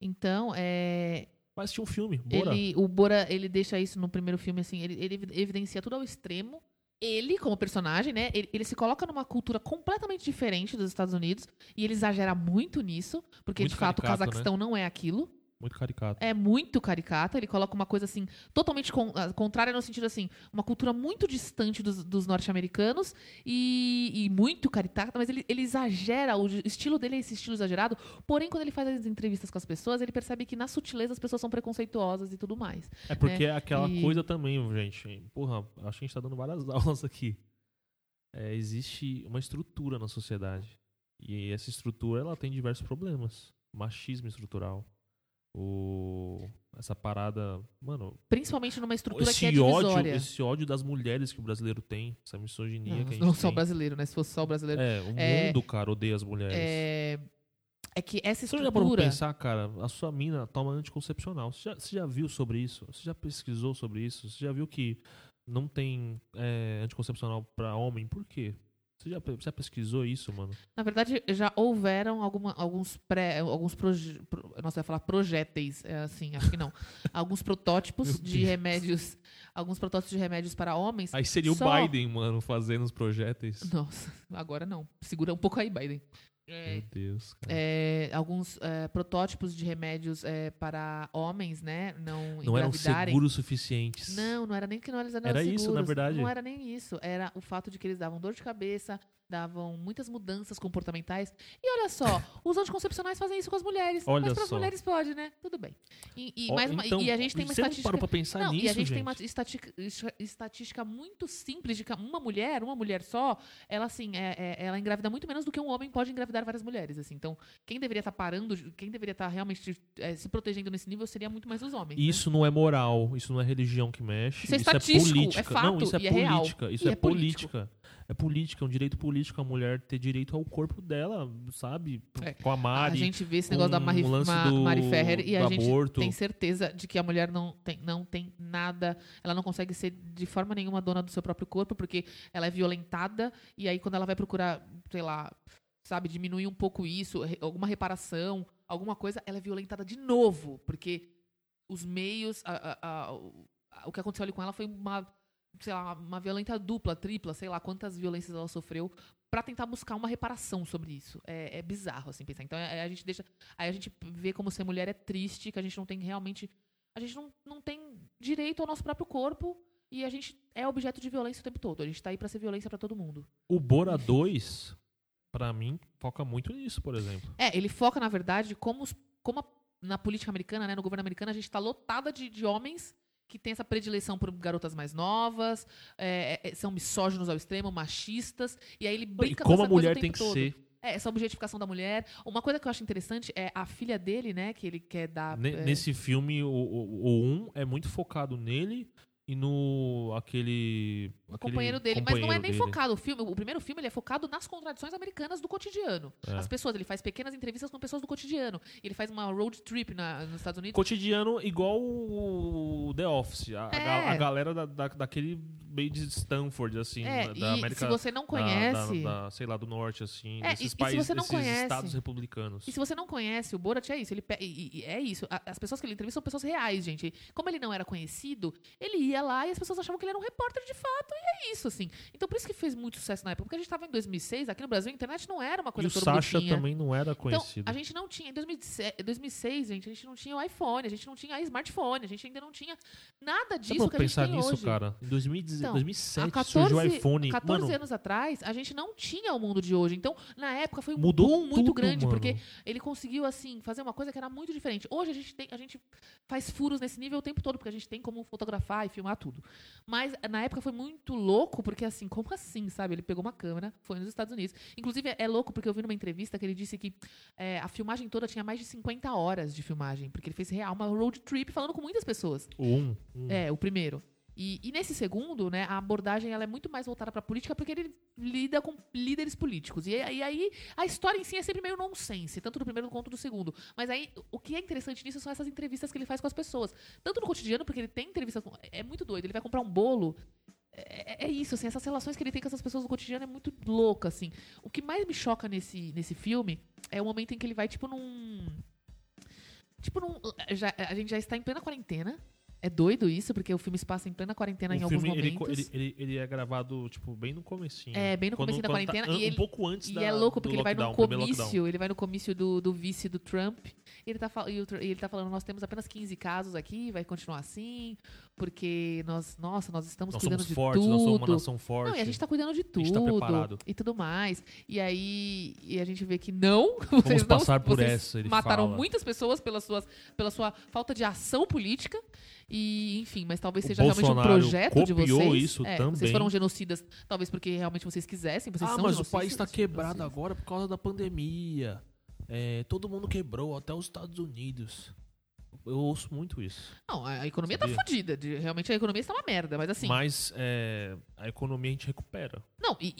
então é, Vai assistir um filme, bora. Ele, o Bora, ele deixa isso no primeiro filme, assim, ele, ele evidencia tudo ao extremo. Ele, como personagem, né, ele, ele se coloca numa cultura completamente diferente dos Estados Unidos e ele exagera muito nisso, porque Muito de fato o caricato, né? Cazaquistão não é aquilo. Muito caricato. É muito caricato, ele coloca uma coisa assim, totalmente con- ah, contrária no sentido assim, uma cultura muito distante dos, dos norte-americanos e, e muito caricata, mas ele, ele exagera, o estilo dele é esse estilo exagerado, porém quando ele faz as entrevistas com as pessoas, ele percebe que na sutileza as pessoas são preconceituosas e tudo mais. É porque é aquela E- coisa também, gente. Porra, acho que a gente tá dando várias aulas aqui. É, existe uma estrutura na sociedade. E essa estrutura, ela tem diversos problemas. Machismo estrutural. O... Essa parada... Mano, Principalmente numa estrutura esse que é ódio, divisória. esse ódio das mulheres que o brasileiro tem. Essa misoginia não, que a gente não só o tem. brasileiro, né? Se fosse só o brasileiro. É, o É, mundo, cara, odeia as mulheres. É, é que essa Você já pra estrutura. pensar, cara, a sua mina toma anticoncepcional. Você já, você já viu sobre isso? Você já pesquisou sobre isso? Você já viu que não tem é, anticoncepcional pra homem? Por quê? Você já, já pesquisou isso, mano? Na verdade, já houveram alguma, alguns pré. Alguns proje, pro, nossa, ia falar projéteis, é assim, acho que não. alguns protótipos de remédios. Alguns protótipos de remédios para homens. Aí seria Só- o Biden, mano, fazendo os projéteis. Nossa, agora não. Segura um pouco aí, Biden. É, Meu Deus, cara. é, alguns é, protótipos de remédios é, para homens, né? Não, não eram seguros suficientes. Não, não era nem que não, eles não Era eram isso, na seguros. verdade. Não era nem isso. Era o fato de que eles davam dor de cabeça, davam muitas mudanças comportamentais. E olha só, os anticoncepcionais fazem isso com as mulheres. Olha mas para as mulheres pode, né? Tudo bem. E, e mais uma- então, e a gente tem uma estatística. não pensar Não, nisso, e a gente, gente? tem uma estatica- esta- estatística muito simples de que uma mulher, uma mulher só, ela assim, é, é- ela engravida muito menos do que um homem pode engravidar várias mulheres. Assim. Então, quem deveria estar parando, quem deveria estar realmente é, se protegendo nesse nível seria muito mais os homens. né? Isso não é moral, isso não é religião que mexe. Isso é isso é é política. não, fato isso é é real. política. Isso E é, é político. política. É política, é um direito político a mulher ter direito ao corpo dela, sabe? É. Com a Mari. a gente vê esse negócio da Mari, Ma- do- Mari Ferrer e a gente aborto. tem certeza de que a mulher não tem, não tem nada, ela não consegue ser de forma nenhuma dona do seu próprio corpo, porque ela é violentada, e aí quando ela vai procurar, sei lá, sabe, diminuir um pouco isso, alguma reparação, alguma coisa, ela é violentada de novo, porque os meios, a- a- a- o que aconteceu ali com ela foi uma, sei lá, uma violência dupla, tripla, sei lá quantas violências ela sofreu pra tentar buscar uma reparação sobre isso. É, é bizarro, assim, pensar. Então, é- a gente deixa. Aí a gente vê como ser mulher é triste, que a gente não tem realmente. A gente não, não tem direito ao nosso próprio corpo e a gente é objeto de violência o tempo todo. A gente tá aí pra ser violência pra todo mundo. O Bora 2, pra mim, foca muito nisso, por exemplo. É, ele foca, na verdade, como, os- como a- na política americana, né, no governo americano, a gente tá lotada de, de homens que tem essa predileção por garotas mais novas, é, é, são misóginos ao extremo, machistas, e aí ele E brinca com como essa a mulher coisa o tem que todo. ser. É, essa objetificação da mulher. Uma coisa que eu acho interessante é a filha dele, né, que ele quer dar... Ne- é, Nesse filme, o, o, o um é muito focado nele e no aquele. Companheiro dele, mas não é companheiro nem dele. focado. O filme, o primeiro filme ele é focado nas contradições americanas do cotidiano. É. As pessoas, ele faz pequenas entrevistas com pessoas do cotidiano. Ele faz uma road trip na- nos Estados Unidos. Cotidiano igual o The Office. A, É. a galera da, da- daquele meio de Stanford, assim, É, da e América. se você não conhece. Da, da- sei lá, do norte, assim, É, e- desses e se países, você não desses conhece- estados republicanos. E se você não conhece, o Borat é isso. Ele e- e- é isso. As pessoas que ele entrevista são pessoas reais, gente. Como ele não era conhecido, ele ia lá e as pessoas achavam que ele era um repórter de fato. E é isso, assim. Então por isso que fez muito sucesso na época. Porque a gente tava em 2006, aqui no Brasil a internet não era uma E coisa o que todo mundo Sasha tinha. também não era Então, conhecido. a gente não tinha. Em 2006, 2006, gente, a gente não tinha o iPhone, a gente não tinha smartphone, a gente ainda não tinha nada Dá disso pra que a gente tem nisso, hoje. cara? Em 2010 Então, 2007 Há 14, surgiu o iPhone. 14 Mano, anos atrás, a gente não tinha o mundo de hoje. Então, na época, foi um Mudou boom muito tudo, grande, mano. porque ele conseguiu, assim, fazer uma coisa que era muito diferente. Hoje a gente tem, a gente faz furos nesse nível o tempo todo, porque a gente tem como fotografar e filmar tudo. Mas na época foi muito louco, porque assim, como assim, sabe? Ele pegou uma câmera, foi nos Estados Unidos. Inclusive, é, é louco, porque eu vi numa entrevista que ele disse que é, a filmagem toda tinha mais de 50 horas de filmagem, porque ele fez real uma road trip falando com muitas pessoas. um, um. É, o primeiro. E, e nesse segundo, né, a abordagem ela é muito mais voltada para política porque ele lida com líderes políticos. E, e aí a história em si é sempre meio nonsense, tanto do primeiro quanto do segundo. Mas aí o que é interessante nisso são essas entrevistas que ele faz com as pessoas. Tanto no cotidiano, porque ele tem entrevistas com. É muito doido. Ele vai comprar um bolo. É, é isso, assim, essas relações que ele tem com essas pessoas no cotidiano é muito louca, assim. O que mais me choca nesse, nesse filme é o momento em que ele vai, tipo, num. Tipo, num. Já, a gente já está em plena quarentena. É doido isso, porque o filme se passa em plena quarentena em o alguns filme, ele, momentos. ele, ele, ele é gravado, tipo, bem no comecinho. É, bem no Quando- comecinho da quando tá quarentena, an- e ele- um pouco antes E da, é louco, do porque ele vai no comício, ele vai no comício do, do vice do Trump, e ele, tá, e ele tá falando, nós temos apenas 15 casos aqui, vai continuar assim, porque nós, nossa, nós estamos Nós cuidando somos de fortes, tudo. nós somos uma nação forte. Não, e a gente tá cuidando de A tudo. gente tá preparado. E tudo mais. E aí e a gente vê que não, Vamos vocês não, passar por vocês essa, ele mataram fala. muitas pessoas pela, suas, pela sua falta de ação política. E, enfim, mas talvez O seja realmente um Bolsonaro projeto de vocês. isso É, também. Vocês foram genocidas, talvez porque realmente vocês quisessem. Vocês Ah, são mas o país tá genocidas. quebrado agora por causa da pandemia. É, todo mundo quebrou, até os Estados Unidos. Eu ouço muito isso. Não, a economia Sabia? tá fodida. Realmente a economia está uma merda, mas assim. Mas é, a economia a gente recupera. Não, e,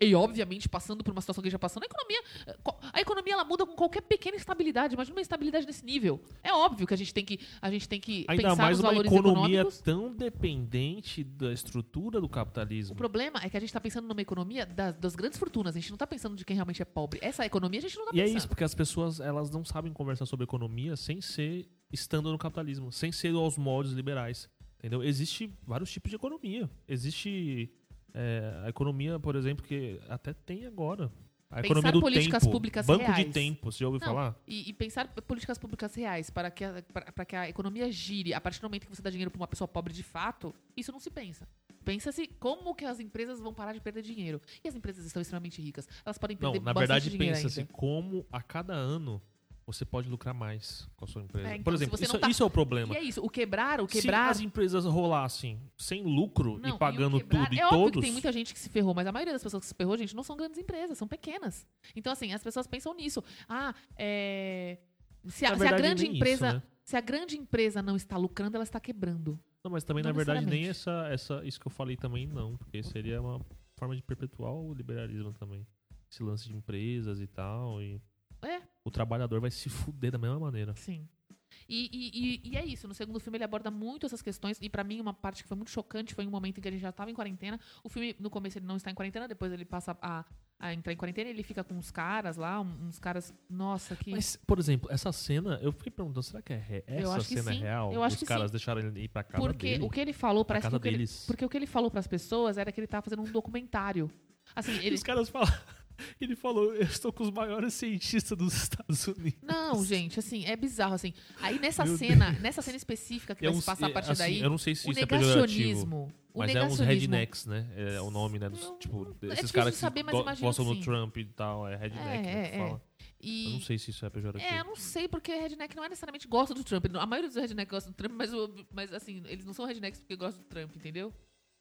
e- e- obviamente, passando por uma situação que a gente já passou, a economia. eh, A economia ela muda com qualquer pequena instabilidade. Imagina uma instabilidade nesse nível. É óbvio que a gente tem que, a gente tem que Ainda pensar mais nos uma economia econômicos. tão dependente da estrutura do O capitalismo. problema é que a gente tá pensando numa economia das, das grandes fortunas. A gente não tá pensando de quem realmente é pobre. Essa economia a gente não tá E é pensando. isso, porque as pessoas elas não sabem conversar sobre economia sem ser estando no capitalismo, sem ser aos moldes liberais. Entendeu? Existe vários tipos de economia. Existe é, a economia, por exemplo, que até tem agora. A Pensar economia do políticas tempo. públicas Banco de reais. tempo, você já ouviu Não, falar? E, e pensar políticas públicas reais para que, a, para, para que a economia gire a partir do momento que você dá dinheiro para uma pessoa pobre de fato, isso não se pensa. Pensa-se como que as empresas vão parar de perder dinheiro. E as empresas estão extremamente ricas. Elas podem Não, perder na bastante verdade pensa-se como a cada ano você pode lucrar mais com a sua empresa. É, então, por se exemplo, isso, tá- isso é o problema. E é isso, o quebrar, o Se quebrar... as empresas rolassem sem lucro Não, e pagando o quebrar- tudo e é óbvio todos, que tem muita gente que se ferrou, mas a maioria das pessoas que se ferrou, gente, não são grandes empresas, são pequenas. Então, assim, as pessoas pensam nisso. Ah, é... Se a, Na se a verdade, grande nem isso, empresa... né? Se a grande empresa não está lucrando, ela está quebrando. Não, mas também, Não na verdade, nem essa, essa, isso que eu falei também não, porque seria uma forma de perpetuar o liberalismo também. Esse lance de empresas e tal, e. o trabalhador vai se fuder da mesma maneira. Sim. E, e, e, e é isso, no segundo filme ele aborda muito essas questões, e pra mim uma parte que foi muito chocante foi um momento em que a gente já tava em quarentena. O filme, no começo, ele não está em quarentena, depois ele passa a, a entrar em quarentena, ele fica com uns caras lá, uns caras, nossa, que... Mas, por exemplo, essa cena, eu fiquei perguntando, será que é re- essa acho que cena sim. é real? Eu acho Os que caras deixaram ele ir pra casa porque dele? o que ele falou, pra parece casa que ele, deles. porque o que ele falou pras pessoas era que ele tava fazendo um documentário. Assim, E ele... Os caras falam... Ele falou, eu estou com os maiores cientistas dos Estados Unidos. Não, gente, assim, é bizarro, assim. Aí nessa Meu cena, nessa cena específica que É vai se passar a é, partir assim, daí, Eu não sei se o isso é pejorativo. negacionismo, o Mas é uns rednecks, né? É o nome, né? Dos, Não, tipo, é esses caras que saber, gostam do sim. Trump e tal. É redneck, É, né? que é, é. fala. E Eu não sei se isso é pejorativo. é, eu não sei, porque redneck não é necessariamente gosta do Trump. A maioria dos rednecks gosta do Trump, mas, o- mas assim, eles não são rednecks porque gostam do Trump, entendeu?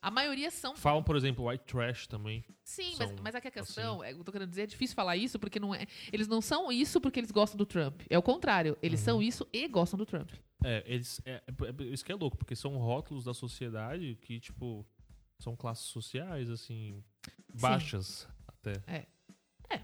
A maioria são. Falam, por exemplo, white trash também. Sim, mas, mas aqui a questão, é, eu tô querendo dizer, é difícil falar isso porque não é. Eles não são isso porque eles gostam do Trump. É o contrário. Eles Uhum. são isso e gostam do Trump. É, eles. É, é- é- isso que é louco, porque são rótulos da sociedade que, tipo, são classes sociais, assim, baixas até. É,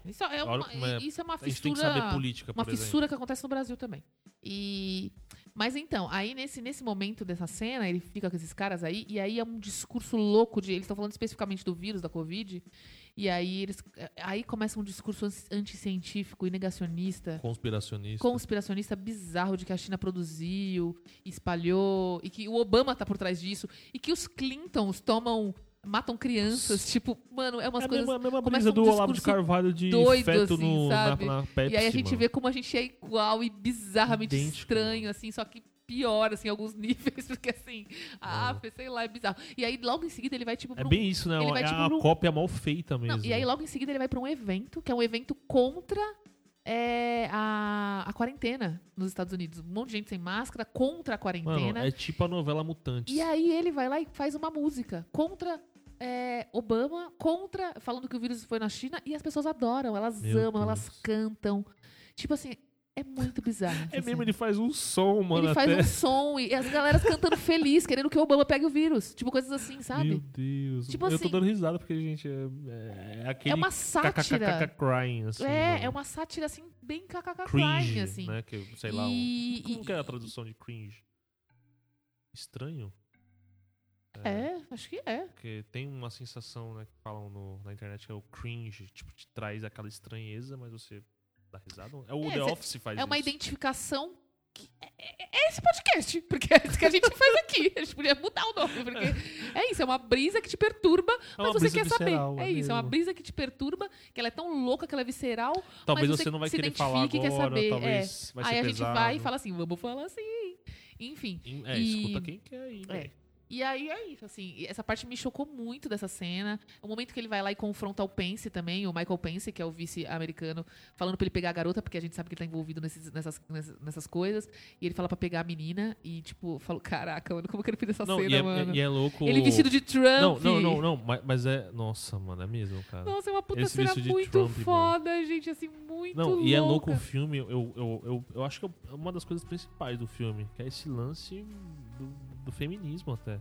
isso é uma, é- isso é uma A gente tem que fissura. saber política, uma por exemplo. fissura que acontece no Brasil também. E mas então, aí nesse, nesse momento dessa cena, ele fica com esses caras aí e aí é um discurso louco de eles estão falando especificamente do vírus da Covid. E aí eles aí começa um discurso anticientífico e negacionista, Conspiracionista. conspiracionista bizarro de que a China produziu, espalhou e que o Obama tá por trás disso e que os Clintons tomam matam crianças, tipo, mano, é umas é a coisas mesma, a mesma brisa um do Olavo de Carvalho de doido, feto assim, no, na, sabe? na Pepsi, E aí a gente mano. vê como a gente é igual e bizarramente Idêntico, estranho, mano. assim, só que pior, assim, em alguns níveis, porque assim, ah, sei lá, é bizarro. E aí logo em seguida ele vai, tipo, É um... bem isso, né? ele vai, é tipo, uma num- cópia mal feita mesmo. Não, e aí logo em seguida ele vai pra um evento, que é um evento contra é, a, a quarentena nos Estados Unidos. Um monte de gente sem máscara, contra a Mano, quarentena. é tipo a novela Mutantes. E aí ele vai lá e faz uma música contra é, Obama, contra. falando que o vírus foi na China, e as pessoas adoram, elas Meu amam, elas Deus. cantam. Tipo assim, é muito bizarro. É essa mesmo, ele faz um som, mano, Ele faz até. um som e as galeras cantando feliz, querendo que o Obama pegue o vírus. Tipo, coisas assim, Meu sabe? Deus. Tipo eu tô assim- dando risada porque, gente, é, é aquele É uma sátira. crying, assim. É, mano. é uma sátira assim, bem kkk crying, assim. né? Que, sei lá, um- E- como e- que é a tradução de cringe? Estranho? É, acho que é. Porque tem uma sensação, né, que falam no- na internet que é o cringe, tipo, te traz aquela estranheza, mas você dá risada. É o É, The Office faz É uma isso. identificação. que- é, é- é esse podcast, porque é isso que a gente faz aqui. A gente podia mudar o nome, porque é isso, é uma brisa que te perturba, É mas uma você quer saber. visceral, É isso, é uma brisa que te perturba, que ela é tão louca que ela é visceral. Talvez você, você não vai querer falar agora, quer saber, talvez vai Aí ser a gente pesado. vai e fala assim, vamos falar assim. Enfim. É, E- escuta quem quer aí, É. E aí é isso, assim, essa parte me chocou muito dessa cena. O momento que ele vai lá e confronta o Pence também, o Michael Pence, que é o vice-americano, falando pra ele pegar a garota, porque a gente sabe que ele tá envolvido nesses- nessas, nessas, coisas. E ele fala pra pegar a menina e, tipo, falou, caraca, mano, como que ele fez essa Não, cena, e é, mano? e é louco... Ele vestido de Trump. Não, não, não, não, mas, mas é... Nossa, mano, é mesmo, cara. Nossa, é uma puta Esse cena muito Trump, mano. foda, gente, assim, muito Não, louca. e é louco o filme, eu, eu, eu, eu acho que é uma das coisas principais do filme, que é esse lance do, do feminismo até.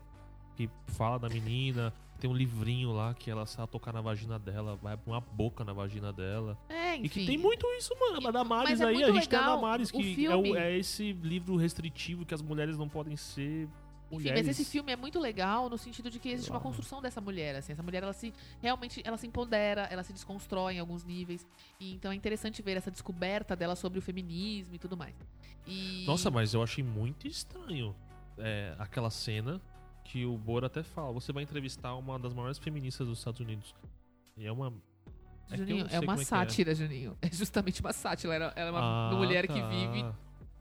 Que fala da menina, tem um livrinho lá que ela sabe tocar na vagina dela, vai pra uma boca na vagina dela. É, enfim. E que tem muito isso, mano. A Damares Mas é aí, a gente tem a Damares, que é, filme. o- é esse livro restritivo que as mulheres não podem ser Enfim, mulheres. mas esse filme é muito legal no sentido de que existe uma Uau. construção dessa mulher, assim, essa mulher ela se realmente ela se empodera, ela se desconstrói em alguns níveis. E então é interessante ver essa descoberta dela sobre o feminismo e tudo mais. E Nossa, mas eu achei muito estranho é, aquela cena que o Bora até fala. Você vai entrevistar uma das maiores feministas dos Estados Unidos. E é uma. é que Juninho, é uma é que é. sátira, Juninho. É justamente uma sátira. Ela, ela é uma Ah, mulher que tá. vive.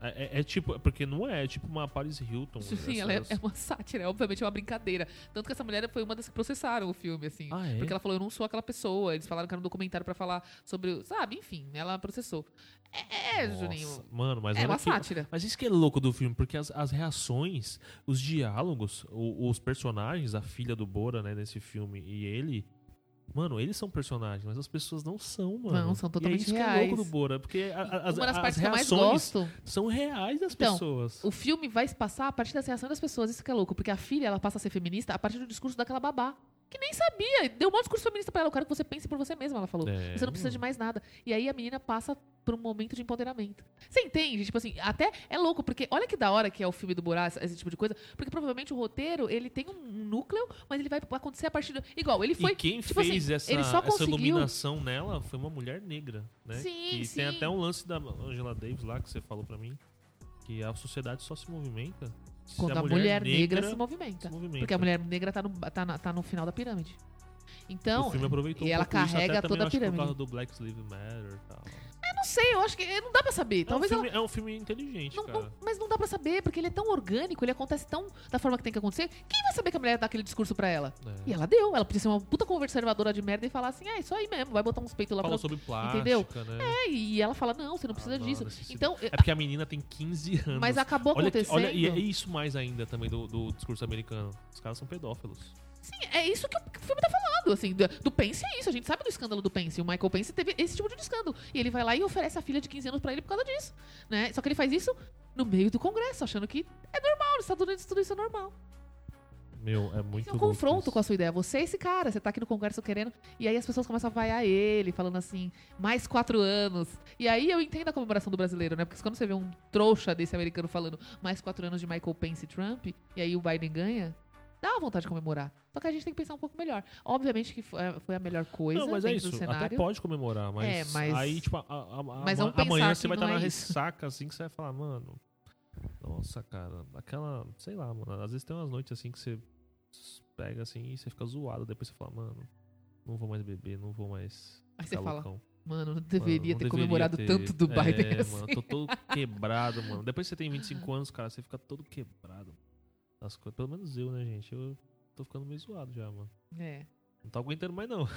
É, é- é tipo, porque não é, é tipo uma Paris Hilton. Sim, ela é, é uma sátira, é obviamente uma brincadeira. Tanto que essa mulher foi uma das que processaram o filme, assim. Ah, é? Porque ela falou, eu não sou aquela pessoa. Eles falaram que era um documentário pra falar sobre. o- Sabe, enfim, ela processou. É, é Nossa, Juninho. Mano, mas É uma que- sátira. Mas isso que é louco do filme, porque as, as reações, os diálogos, o- os personagens, a filha do Bora, né, nesse filme, e ele. Mano, eles são personagens, mas as pessoas não são, mano. Não, são E totalmente é isso que é reais. louco do Bora, porque a- a- as, uma das as partes que eu mais reações gosto. são reais das Então, pessoas. O filme vai se passar a partir da reação das pessoas. Isso que é louco, porque a filha ela passa a ser feminista a partir do discurso daquela babá. Que nem sabia. Deu um monte de discurso feminista pra ela. Eu quero que você pense por você mesma, ela falou. É, Você não precisa de mais nada. E aí a menina passa por um momento de empoderamento. Você entende? Tipo assim, até é louco, porque olha que da hora que é o filme do Borá, esse, tipo de coisa. Porque provavelmente o roteiro, ele tem um núcleo, mas ele vai acontecer a partir do... Igual, ele foi... e quem tipo fez assim, essa, ele só essa conseguiu- iluminação nela foi uma mulher negra, né? Sim, que sim. tem até um lance da Angela Davis lá, que você falou pra mim, que a sociedade só se movimenta Quando a mulher, negra, se movimenta. se movimenta. Porque a mulher negra tá no, tá, na- tá no final da pirâmide. Então, o filme aproveitou e um ela pouco isso, carrega até também, toda a acho que pirâmide. Por causa do Black Lives Matter e tal. Eu não sei, eu acho que não dá pra saber. Talvez é, um ela. filme, é um filme inteligente, Não- cara. não- mas não dá pra saber, porque ele é tão orgânico, ele acontece tão da forma que tem que acontecer. Quem vai saber que a mulher dá aquele discurso pra ela? É. E ela deu. Ela podia ser uma puta conservadora de merda e falar assim: é isso aí mesmo, vai botar uns peitos lá Fala pra. sobre plástica, entendeu? né? É, e ela fala: não, você não precisa Ah, não, disso. Então, É porque a menina tem 15 anos. mas acabou olha, acontecendo. olha, e é isso mais ainda também do, do discurso americano. Os caras são pedófilos. Sim, é isso que o filme tá falando, assim, do, do Pence é isso, a gente sabe do escândalo do Pence, o Michael Pence teve esse tipo de escândalo, e ele vai lá e oferece a filha de 15 anos pra ele por causa disso, né, só que ele faz isso no meio do congresso, achando que é normal, nos Estados Unidos tudo isso é normal. Meu, é muito Tem um louco confronto isso. com a sua ideia, você é esse cara, você tá aqui no congresso querendo, e aí as pessoas começam a vaiar ele, falando assim, mais quatro anos, e aí eu entendo a comemoração do brasileiro, né, porque quando você vê um trouxa desse americano falando mais quatro anos de Michael Pence e Trump, e aí o Biden ganha, dá uma vontade de comemorar. Só que a gente tem que pensar um pouco melhor. Obviamente que foi foi a melhor coisa Não, mas é isso. Até pode comemorar, mas, É, mas- aí, tipo, a, a- a- Mas vamos amanhã você vai estar na é isso. ressaca, assim, que você vai falar, mano. Nossa, cara, aquela. Sei lá, mano. Às vezes tem umas noites assim que você pega assim e você fica zoado. Depois você fala, mano, não vou mais beber, não vou mais. Aí você fala, loucão. mano, não Mano, deveria não ter deveria comemorado ter- tanto do Biden É, assim. mano, tô todo quebrado, mano. Depois que você tem 25 anos, cara, você fica todo quebrado. As coisas, pelo menos eu, né, gente? Eu tô ficando meio zoado já, mano. É. Não tô aguentando mais, não.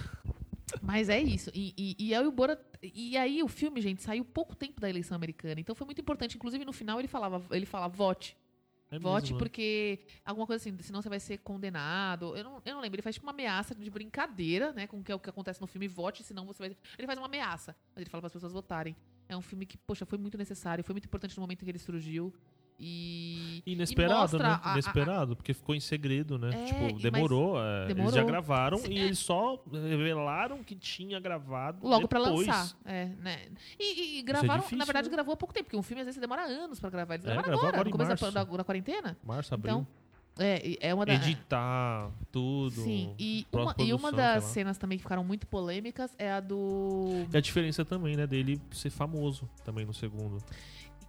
Mas é isso. E, e, e aí o Bora. E aí o filme, gente, saiu pouco tempo da eleição americana. Então foi muito importante. Inclusive, no final ele falava, ele fala, vote. É vote mesmo, né? porque alguma coisa assim, senão você vai ser condenado. Eu não, eu não lembro. Ele faz tipo uma ameaça de brincadeira, né? Com o que é o que acontece no filme, vote, senão você vai. Ele faz uma ameaça, mas ele fala para as pessoas votarem. É um filme que, poxa, foi muito necessário, foi muito importante no momento em que ele surgiu. E. Inesperado, e né? a- a- Inesperado, porque ficou em segredo, né? É, tipo, demorou, é, Eles já demorou. gravaram Sim, e é. eles só revelaram que tinha gravado Logo pra depois. lançar. É, né? E, e- e gravaram, difícil, na verdade, né? gravou há pouco tempo, porque um filme às vezes demora anos pra gravar. Eles É, gravaram agora, agora no começo da, da, quarentena. Março, abril. Então, é, é uma da. Editar tudo. Sim, e uma, e uma das cenas também que ficaram muito polêmicas é a do. E a diferença também, né, dele ser famoso também no segundo.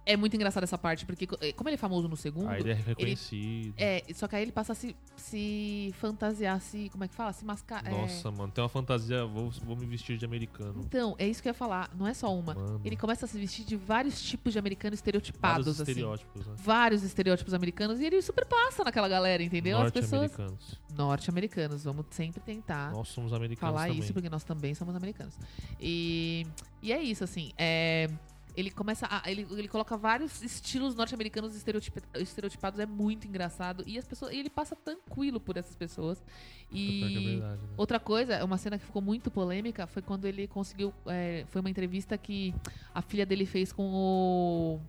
É muito engraçada essa parte, porque eh, como ele é famoso no segundo. Aí ele é reconhecido. É, só que aí ele passa a se, se fantasiar, se. Como é que fala? Se mascar. é. Nossa, mano, tem uma fantasia, vou, vou me vestir de americano. Então, é isso que eu ia falar. Não é só uma. Mano, Ele começa a se vestir de vários tipos de americanos vários estereotipados, assim. estereótipos, né? Vários estereótipos americanos e ele super passa naquela galera, entendeu? As pessoas. Norte-americanos. Norte-americanos. Vamos sempre tentar Nós somos americanos falar também. isso, porque nós também somos americanos. E, e é isso, assim. é, ele começa a, ele, ele coloca vários estilos norte-americanos estereotip- estereotipados, é muito engraçado. E as pessoas. e ele passa tranquilo por essas pessoas. Que é E. verdade, né? Outra coisa, uma cena que ficou muito polêmica foi quando ele conseguiu. é, foi uma entrevista que a filha dele fez com o.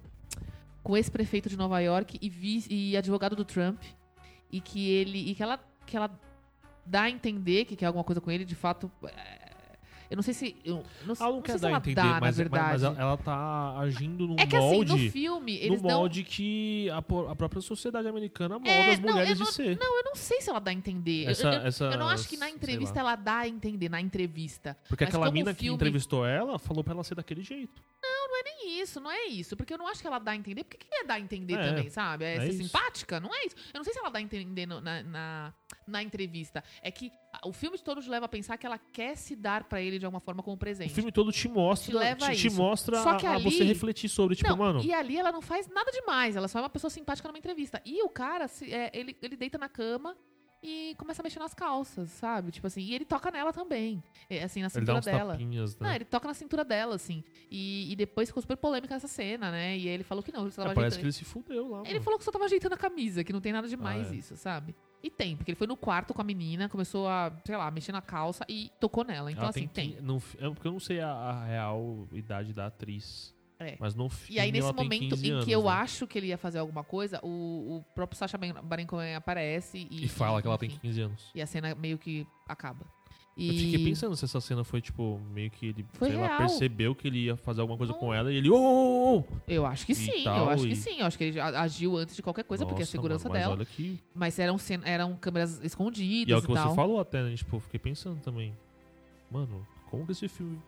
com o ex-prefeito de Nova York e, vice- e advogado do Trump. E que ele. E que ela, que ela dá a entender que quer alguma coisa com ele, de fato. é, eu não sei se. Eu não, Ela não não quer sei se dar a entender, dá, mas, na mas- ela, tá agindo num é que assim, molde. no filme, eles no molde que a, a própria sociedade americana molda É, as não, mulheres eu de ser. Não, eu não sei se ela dá a entender. Eu- Essa- eu, eu, essa- eu não acho que na entrevista ela dá a entender, na entrevista. Porque mas aquela mina que filme- entrevistou ela falou pra ela ser daquele jeito. nem isso, não é isso. Porque eu não acho que ela dá a entender. Porque que é dar a entender É, também, sabe? É, é ser isso. simpática? Não é isso. Eu não sei se ela dá a entender na, na, na entrevista. É que o filme todo te leva a pensar que ela quer se dar pra ele de alguma forma como presente. O filme todo te mostra, Te leva a te, te mostra Só que a, a ali- você refletir sobre, tipo, não, mano, E ali ela não faz nada demais. Ela só é uma pessoa simpática numa entrevista. E o cara, se- é, ele, ele deita na cama e começa a mexer nas calças, sabe? Tipo assim, e ele toca nela também. É, assim, na ele dá cintura uns dela. tapinhas, Não, né? ele toca na cintura dela, assim. E, e depois ficou super polêmica essa cena, né? E ele falou que não, ele só tava É, parece que ajeitando- ele se fudeu lá, Ele mano. falou que só tava ajeitando a camisa, que não tem nada demais Ah, é. isso, sabe? E tem, porque ele foi no quarto com a menina, começou a, sei lá, mexer na calça e tocou nela. Então, Ela assim, tem. no fi- é porque eu não sei a, a real idade da atriz. É. Mas no filme E aí, nesse tem momento 15 em anos, que eu né? acho que ele ia fazer alguma coisa, o, o próprio Sacha Baron Cohen aparece e... E fala que ela tem enfim, 15 anos. E a cena meio que acaba. E... Eu fiquei pensando se essa cena foi, tipo, meio que ele, Foi sei lá, real. percebeu que ele ia fazer alguma coisa Não. com ela e ele, ô, ô, ô! Eu acho que E sim, eu tal, acho que e- sim. Eu acho que ele agiu antes de qualquer coisa, porque é a Nossa, segurança mano, mas dela. olha que... Mas eram, eram câmeras escondidas E é o que você tal. falou até, né? Tipo, eu fiquei pensando também. Mano, como que esse filme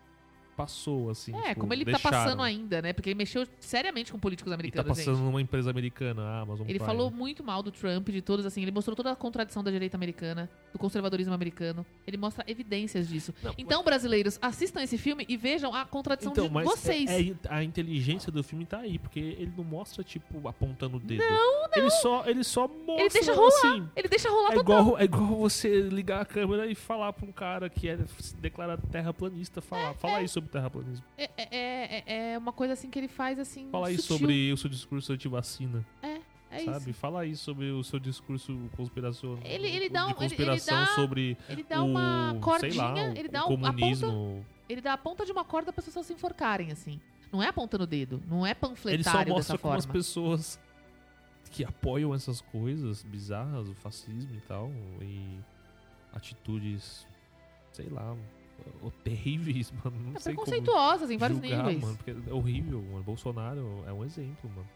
passou, assim. É, tipo, como ele deixaram. tá passando ainda, né? Porque ele mexeu seriamente com políticos E tá americanos, passando gente. numa empresa americana, a Amazon Ele Prime. falou muito mal do Trump, de todos, assim. Ele mostrou toda a contradição da direita americana, do conservadorismo americano. Ele mostra evidências disso. Não, Então, brasileiros, assistam esse filme e vejam a contradição Então, de mas vocês. é- é- a inteligência do filme tá aí, porque ele não mostra, tipo, apontando o dedo. Não, não. Ele só, ele só mostra, Ele deixa rolar. assim. Ele deixa rolar É total. igual, é igual você ligar a câmera e falar pra um cara que é declarado terraplanista, falar, fala aí sobre terraplanismo. É, é, é- é uma coisa assim que ele faz assim. Fala aí sutil. sobre o seu discurso anti-vacina, É sabe? isso. Fala aí sobre o seu discurso conspiração. Ele- ele dá um- de ele- ele conspiração dá sobre Ele dá uma o, cordinha, sei lá, ele dá um- a ponta, comunismo. ele dá a ponta de uma corda para as pessoas se enforcarem assim. Não é apontando o dedo, não é Ele só panfletário mostra como as pessoas que apoiam essas coisas bizarras, o fascismo e tal, e atitudes, sei lá, terríveis, mano. Não É sei como preconceituosas em vários julgar, níveis. mano, porque é horrível, mano. Bolsonaro é um exemplo, mano.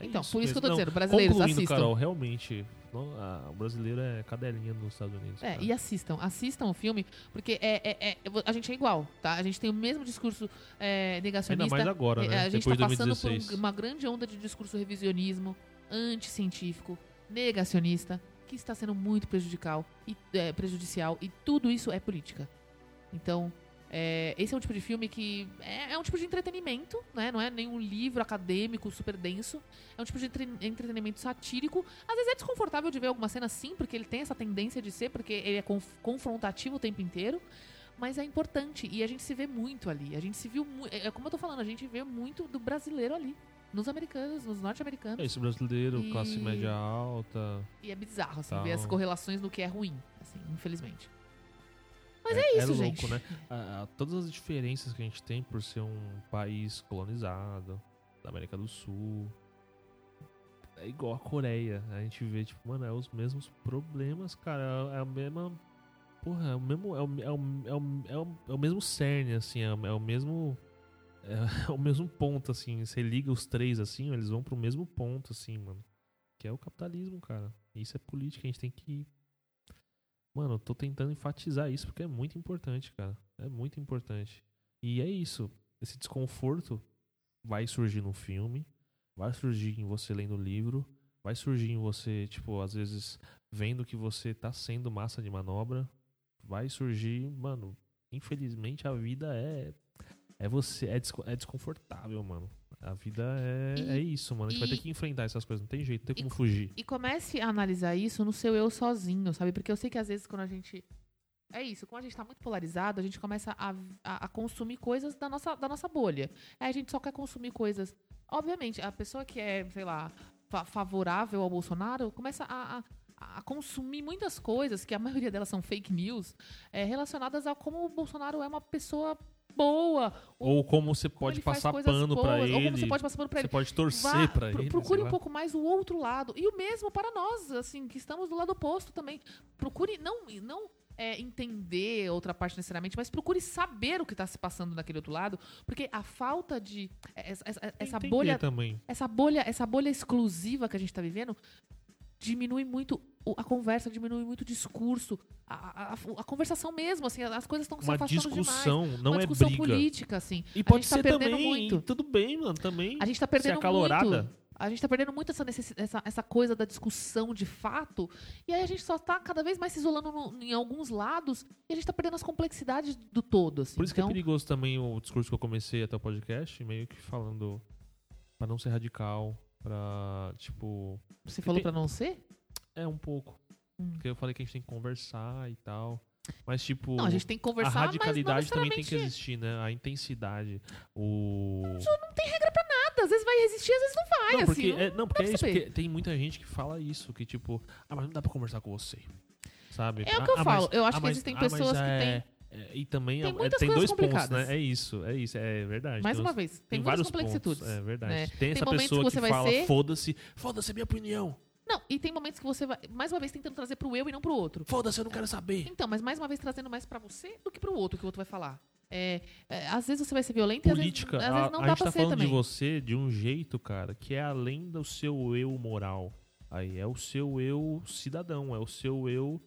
É Então, isso por isso que eu tô mesmo. dizendo, brasileiros, concluindo, assistam. Carol, realmente, não, a- o brasileiro é cadelinha nos Estados Unidos. É, cara. e assistam, assistam o filme, porque é, é- é- a gente é igual, tá? A gente tem o mesmo discurso é, Ainda negacionista. mais agora, É, né? A gente Depois tá passando por 2016. um- uma grande onda de discurso revisionismo, anticientífico, negacionista, que está sendo muito prejudicial e, é, prejudicial, e tudo isso é política. Então, é, esse é um tipo de filme que é, é um tipo de entretenimento, né? Não é nenhum livro acadêmico super denso. É um tipo de entre- entretenimento satírico. Às vezes é desconfortável de ver alguma cena sim, porque ele tem essa tendência de ser, porque ele é conf- confrontativo o tempo inteiro. Mas é importante e a gente se vê muito ali. A gente se viu muito. É como eu tô falando, a gente vê muito do brasileiro ali. Nos americanos, nos norte-americanos. É esse brasileiro, E- classe média alta. E é bizarro, assim, Tal. ver as correlações no que é ruim, assim, infelizmente. Mas é, isso, louco, gente. né? A- a- todas as diferenças que a gente tem por ser um país colonizado, da América do Sul. É igual a Coreia. A gente vê, tipo, mano, é os mesmos problemas, cara. É, é a mesma. Porra, é o mesmo. É o, é o, é o, é o, é o mesmo cerne, assim. É, o- é o mesmo. É, o mesmo ponto, assim. Você liga os três, assim, eles vão pro mesmo ponto, assim, mano. Que é o capitalismo, cara. Isso é política, a gente tem que Mano, eu tô tentando enfatizar isso porque é muito importante, cara. É muito importante. E é isso. Esse desconforto vai surgir no filme, vai surgir em você lendo o livro, vai surgir em você, tipo, às vezes vendo que você tá sendo massa de manobra, vai surgir, mano. Infelizmente a vida é é você é, desco- é desconfortável, mano. A vida é, E- é isso, mano. A gente vai e- ter que enfrentar essas coisas, não tem jeito, não tem e como fugir. E comece a analisar isso no seu eu sozinho, sabe? Porque eu sei que às vezes quando a gente. É isso, como a gente tá muito polarizado, a gente começa a, a- a consumir coisas da nossa, da nossa bolha. Aí a gente só quer consumir coisas. Obviamente, a pessoa que é, sei lá, fa- favorável ao Bolsonaro começa a, a- a consumir muitas coisas, que a maioria delas são fake news, é, relacionadas a como o Bolsonaro é uma pessoa boa. Ou como você como pode passar pano pra boas, ele. Ou como você pode passar pano pra Você ele. pode torcer pro- ele. Procure um lá. pouco mais o outro lado. E o mesmo para nós, assim, que estamos do lado oposto também. Procure não, não é, entender outra parte necessariamente, mas procure saber o que está se passando naquele outro lado, porque a falta de. Essa, essa- essa Entender bolha. também. Essa bolha, essa bolha exclusiva que a gente está vivendo diminui muito a conversa, diminui muito o discurso, a, a- a- conversação mesmo, assim, as coisas estão se Uma afastando demais. discussão, não Uma é discussão briga. política, assim. E pode tá ser perdendo também. muito. Tudo bem, mano, também. A gente tá Ser perdendo acalorada. muito. A gente tá perdendo muito essa, essa, essa coisa da discussão de fato. E aí a gente só tá cada vez mais se isolando no- em alguns lados e a gente tá perdendo as complexidades do todo. Assim. Por isso que então, é perigoso também o discurso que eu comecei até o podcast, meio que falando pra não ser radical, pra, tipo, você falou tem- pra não ser? É um pouco. Hum. Porque eu falei que a gente tem que conversar e tal. Mas, tipo, Não, a gente tem que a conversar, radicalidade mas não também tem que existir, né? A intensidade. O. nada. Às vezes vai existir, às vezes não vai. Não, assim, porque, não- é, não, porque é pra isso, porque tem muita gente que fala isso, que tipo, ah, mas não dá pra conversar com você. Sabe? É o Ah, que eu ah, falo. mas- Eu acho ah, que existem ah, pessoas que é- é, e também tem é- tem dois pontos, né? É isso, é isso, é verdade. Mais Tem uma uns- vez, tem, tem complexitudes. pontos. É verdade. né? Tem essa momentos pessoa que que, fala, ser- foda-se, foda-se a minha opinião. Não, e tem momentos que você vai, mais uma vez, tentando trazer pro eu e não pro outro. Foda-se, eu não quero saber. Então, mas mais uma vez trazendo mais pra você do que pro outro que o outro vai falar. É, é, às vezes você vai ser violento e às vezes, Política, às a, vezes não a dá gente pra tá ser falando também. de você de um jeito, cara, que é além do seu eu moral. Aí é o seu eu cidadão, é o seu eu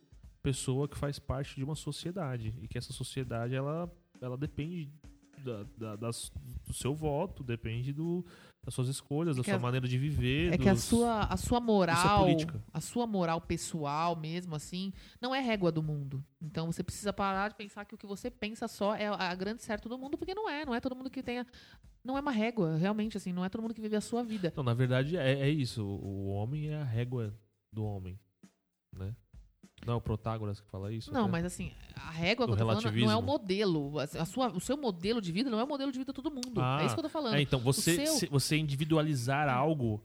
pessoa que faz parte de uma sociedade e que essa sociedade ela ela depende da- da- das- do seu voto, depende do, das suas escolhas, da que sua a- maneira de viver. É que a dos- sua, a sua moral, política. a sua moral pessoal mesmo, assim, não é régua do mundo. Então você precisa parar de pensar que o que você pensa só é a grande certo do mundo, porque não é. Não é todo mundo que tenha. Não é uma régua, realmente, assim, não é todo mundo que vive a sua vida. Então, na verdade, é, é isso. O, o homem é a régua do homem, né? Não é o Protágoras que fala isso? Não, até? mas assim, a régua que eu tô falando não é o modelo. A a sua, o seu modelo de vida não é o modelo de vida de todo mundo. Ah, é isso que eu tô falando. É, então, você, seu- se- você individualizar algo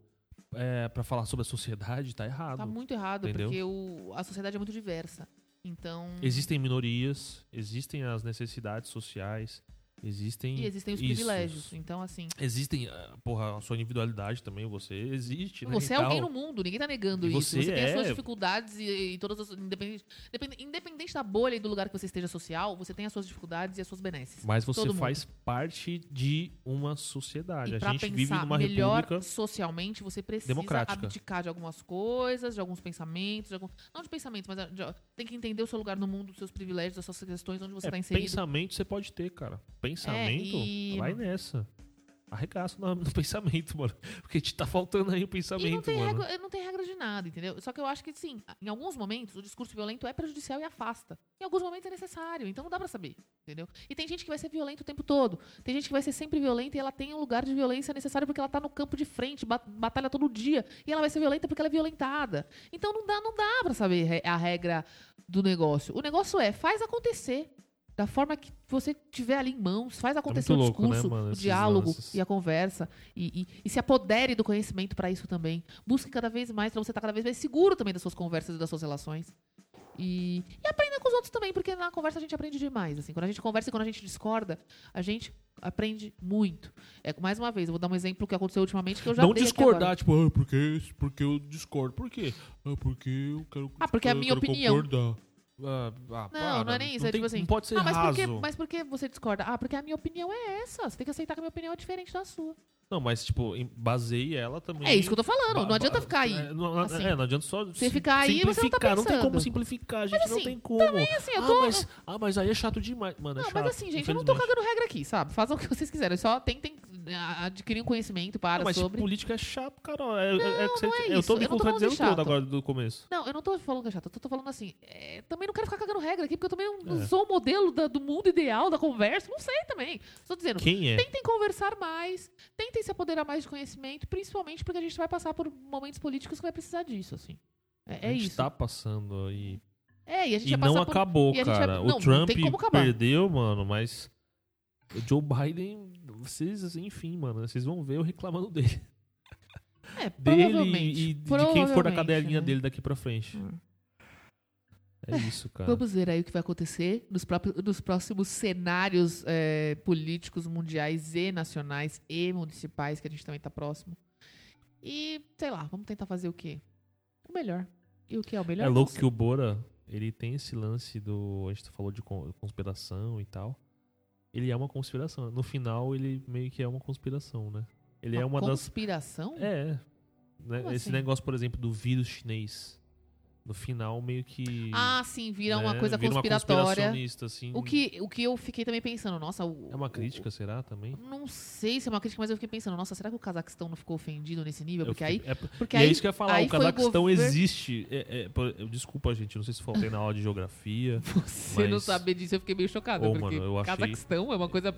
é, para falar sobre a sociedade tá errado. Tá muito errado, Entendeu? porque o, a sociedade é muito diversa. Então. Existem minorias, existem as necessidades sociais, existem. E existem os isso. privilégios. Então, assim. Existem, ah, porra, a sua individualidade também, você existe, né? Você é alguém no mundo, ninguém tá negando E isso. você Você tem as suas é- dificuldades e, e todas as. Independente, independente, da bolha e do lugar que você esteja social, você tem as suas dificuldades e as suas benesses. Mas você Todo mundo. faz parte de uma sociedade. E a pra gente pensar vive numa melhor república. socialmente, você precisa democrática. abdicar de algumas coisas, de alguns pensamentos, de algum- não de pensamentos, mas de- tem que entender o seu lugar no mundo, os seus privilégios, as suas questões, onde você É, está inserido. pensamento você pode ter, cara. Pensamento, e- vai nessa. Arregaça no, no pensamento, mano. Porque te tá faltando aí o E não pensamento, tem, mano. regra, não tem regra de nada, entendeu? Só que eu acho que, sim, em alguns momentos o discurso violento é prejudicial e afasta. Em alguns momentos é necessário, então não dá pra saber, entendeu? E tem gente que vai ser violento o tempo todo. Tem gente que vai ser sempre violenta e ela tem um lugar de violência necessário porque ela tá no campo de frente, ba- batalha todo dia. E ela vai ser violenta porque ela é violentada. Então não dá, não dá pra saber a regra do negócio. O negócio é, faz acontecer. Da forma que você tiver ali em mãos, faz acontecer muito o louco, né, discurso, mano, o diálogo lances. e a conversa. E, e- e se apodere do conhecimento para isso também. Busque cada vez mais para você estar cada vez mais seguro também das suas conversas e das suas relações. E, e aprenda com os outros também, porque na conversa a gente aprende demais. Assim, quando a gente conversa e quando a gente discorda, a gente aprende muito. É, mais uma vez, eu vou dar um exemplo que aconteceu ultimamente que eu já Não discordar, tipo, ah, porque, porque eu discordo. Por quê? Ah, porque eu quero. Ah, porque é a minha opinião. Concordar. Ah, ah, Não, para, não é nem isso, Não, é tem- tipo assim, não pode ser ah, mas por, que, raso. mas por que você discorda? Ah, porque a minha opinião é essa. Você tem que aceitar que a minha opinião é diferente da sua. Não, mas, tipo, baseie ela também. É isso que eu tô falando. Ba- Não adianta ficar aí. É, não, assim. é, não adianta só Você ficar aí e você não tá simplificar. Não tem como pensando. simplificar, gente. não assim, tem como. E assim, eu ah, tô. mas, ah, mas aí é chato demais. Mano, é Não, chato, mas assim, gente, eu não tô cagando regra aqui, sabe? Façam o que vocês quiserem. Só tentem ah, adquirir um conhecimento para Não, mas sobre. política é chato, cara. É, é- é que você- não é eu tô me não contradizendo todo agora do começo. Não, eu não tô falando que é chato, eu tô falando assim. é, também não quero ficar cagando regra aqui, porque eu também não, não É. sou o modelo da- do mundo ideal da conversa. Não sei também. Estou dizendo. Quem é? Tentem conversar mais, tentem se apoderar mais de conhecimento, principalmente porque a gente vai passar por momentos políticos que vai precisar disso, assim. É, é a gente isso. tá passando aí. É, e a gente E vai não por... acabou, e vai- cara. não, o não Trump perdeu, mano, mas o Joe Biden, vocês, enfim, mano, vocês vão ver eu reclamando dele. É, Dele provavelmente. e de quem for da cadelinha né? dele daqui pra frente. Hum. É isso, cara. Vamos ver aí o que vai acontecer nos, próprios, nos próximos cenários é, políticos mundiais e nacionais e municipais, que a gente também tá próximo. E, sei lá, vamos tentar fazer o quê? O melhor. E o que é o melhor? É louco que o Bora, ele tem esse lance do. A gente falou de con- conspiração e tal. Ele é uma conspiração. No final, ele meio que é uma conspiração, né? Ele é uma das. Conspiração? É. né? Esse assim? negócio, por exemplo, do vírus chinês. No final, meio que. Ah, sim, vira uma né, coisa vira uma conspiratória. conspiracionista, assim. o, que, o que eu fiquei também pensando, nossa. O, É uma o- crítica, será também? Não sei se é uma crítica, mas eu fiquei pensando, nossa, será que o Cazaquistão não ficou ofendido nesse nível? Porque fiquei- aí. é, Porque e aí, é isso que eu ia falar, o o Cazaquistão governo- existe. É, é, desculpa, gente, não sei se faltei na aula de geografia. Você não mas- saber disso, eu fiquei meio chocado. Ô, porque mano, eu achei- Cazaquistão é uma coisa.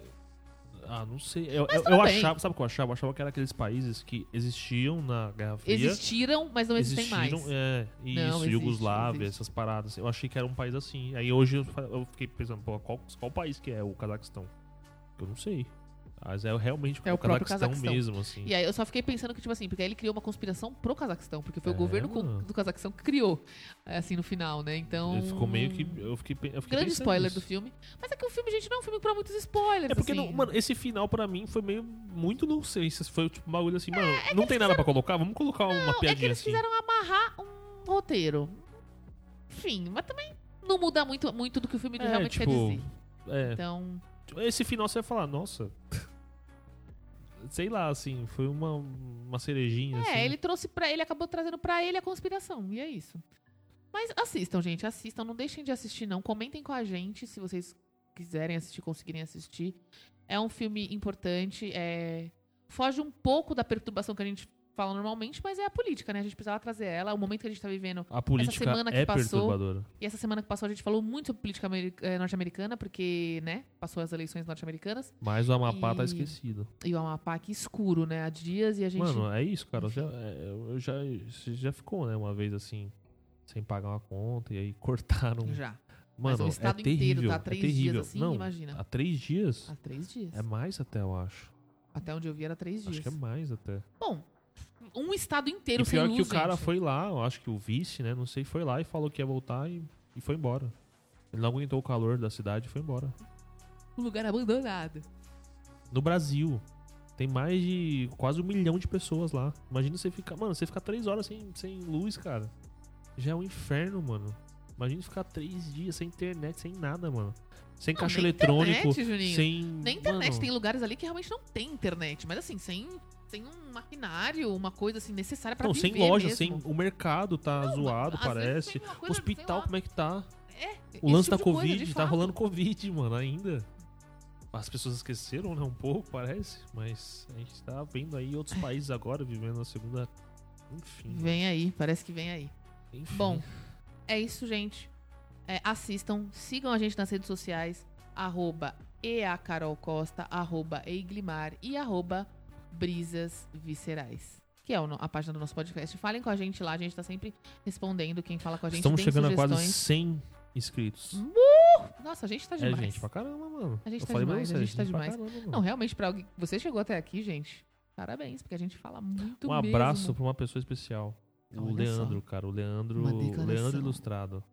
Ah, não sei. Eu, eu, eu achava, sabe o que eu achava? Eu achava que era aqueles países que existiam na Guerra Fria. Existiram, mas não existem mais. existiram, É, Não, isso, existe, Iugoslávia, existe. essas paradas. Eu achei que era um país assim. Aí hoje eu, eu fiquei pensando, pô, qual, qual país que é o Cazaquistão? Eu não sei. Mas é realmente É o o próprio Cazaquistão, Cazaquistão. mesmo, assim. E aí eu só fiquei pensando que, tipo assim, porque aí ele criou uma conspiração pro Cazaquistão, porque foi É, o governo do Cazaquistão que criou, é, assim, no final, né? Então. Ele ficou meio que. Eu fiquei, eu fiquei Grande spoiler nisso. do filme. Mas é que o filme, gente, não é um filme pra muitos spoilers. É porque, assim. não, mano, esse final pra mim foi meio muito não sei. se Foi tipo um bagulho assim, mano, é que não tem nada pra colocar? Vamos colocar uma Não, é que piadinha eles assim. fizeram amarrar um roteiro. Enfim, mas também não muda muito, muito do que o filme É, realmente tipo, quer dizer. É, Então. Esse final você vai falar, nossa. Sei lá, assim, foi uma, uma cerejinha. É, assim. ele trouxe para ele, acabou trazendo pra ele a conspiração, e é isso. Mas assistam, gente, assistam, não deixem de assistir não. Comentem com a gente se vocês quiserem assistir, conseguirem assistir. É um filme importante. É... Foge um pouco da perturbação que a gente fala normalmente, mas é a política, né? A gente precisava trazer ela. O momento que a gente tá vivendo. A política semana que é passou- perturbadora. E essa semana que passou a gente falou muito sobre política eh, norte-americana, porque, né? Passou as eleições norte-americanas. Mas o Amapá tá E- esquecido. E o Amapá aqui escuro, né? Há dias e a gente. Mano, é isso, cara. Já, é, eu já, você já ficou, né, uma vez assim, sem pagar uma conta, e aí cortaram. já. Mano, mas o estado é terrível, inteiro tá há é três terrível. dias assim, Não, imagina. há três dias? Há três dias. É mais até, eu acho. Até onde eu vi era três dias. Acho que é mais até. Bom, um estado inteiro E sem pior luz, que o cara gente. foi lá, eu acho que o vice, né, não sei, foi lá e falou que ia voltar e, e foi embora. Ele não aguentou o calor da cidade e foi embora. Um lugar abandonado. No Brasil, tem mais de quase um milhão de pessoas lá. Imagina você ficar, mano, você ficar três horas sem, sem luz, cara. Já é um inferno, mano. Imagina ficar três dias sem internet, sem nada, mano. Sem Não, caixa eletrônico, internet, Juninho. sem. Nem internet, mano, tem lugares ali que realmente não tem internet, mas assim, sem, sem um maquinário, uma coisa assim necessária pra Não, viver sem loja, mesmo. sem. O mercado tá zoado, Às vezes parece. coisa, Hospital, como é que tá? é, O lance tipo da coisa, Covid, de tá fato. rolando Covid, mano, ainda. As pessoas esqueceram, né? Um pouco, parece. Mas a gente tá vendo aí outros países agora vivendo a segunda. Enfim. Vem aí, parece que vem aí. enfim. Bom, é isso, gente. É, assistam, sigam a gente nas redes sociais, arroba eacarolcosta, arroba eiglimar e arroba brisas viscerais. Que é a página do nosso podcast. Falem com a gente lá, a gente tá sempre respondendo quem fala com a gente. Estamos chegando a sugestões. quase 100 inscritos. Nossa, a gente tá É, demais. gente, pra caramba, mano. A gente Eu tá demais, a você, gente tá demais. caramba. Não, realmente, pra alguém. Você chegou até aqui, gente. Parabéns, porque a gente fala muito um abraço mesmo. pra uma pessoa especial. O Olha Leandro, só. cara. O Leandro. Leandro Ilustrado.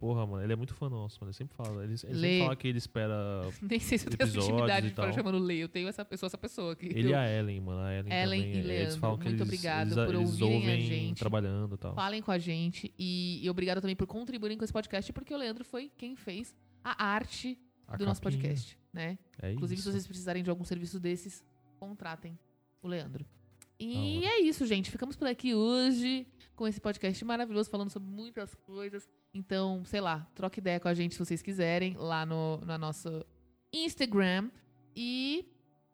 Porra, mano, ele é muito fã nosso, mano. Ele sempre fala. Ele, ele sempre Lê. fala que ele espera. Nem sei se eu tenho essa intimidade de tal. chamando Lei. Eu tenho essa pessoa, essa pessoa aqui. Ele e a Ellen, mano. A Ellen, Ellen também. e Eles Leandro, falam que muito eles, obrigado eles, por eles ouvirem a gente. trabalhando e tal. Falem com a gente e, e obrigado também por contribuírem com esse podcast, porque o Leandro foi quem fez a arte A do nosso capinha. podcast, né? É Inclusive, isso. se vocês precisarem de algum serviço desses, contratem o Leandro. E é isso, gente. Ficamos por aqui hoje com esse podcast maravilhoso, falando sobre muitas coisas. Então, sei lá, troca ideia com a gente se vocês quiserem, lá no, na nosso Instagram. E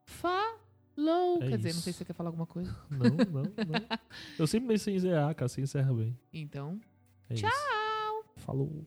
falou! É Quer dizer, não sei se você quer falar alguma coisa. Não, não, não. Eu sempre meio sem ZA, cara. Você encerra bem. Então, É Tchau! Isso. Falou.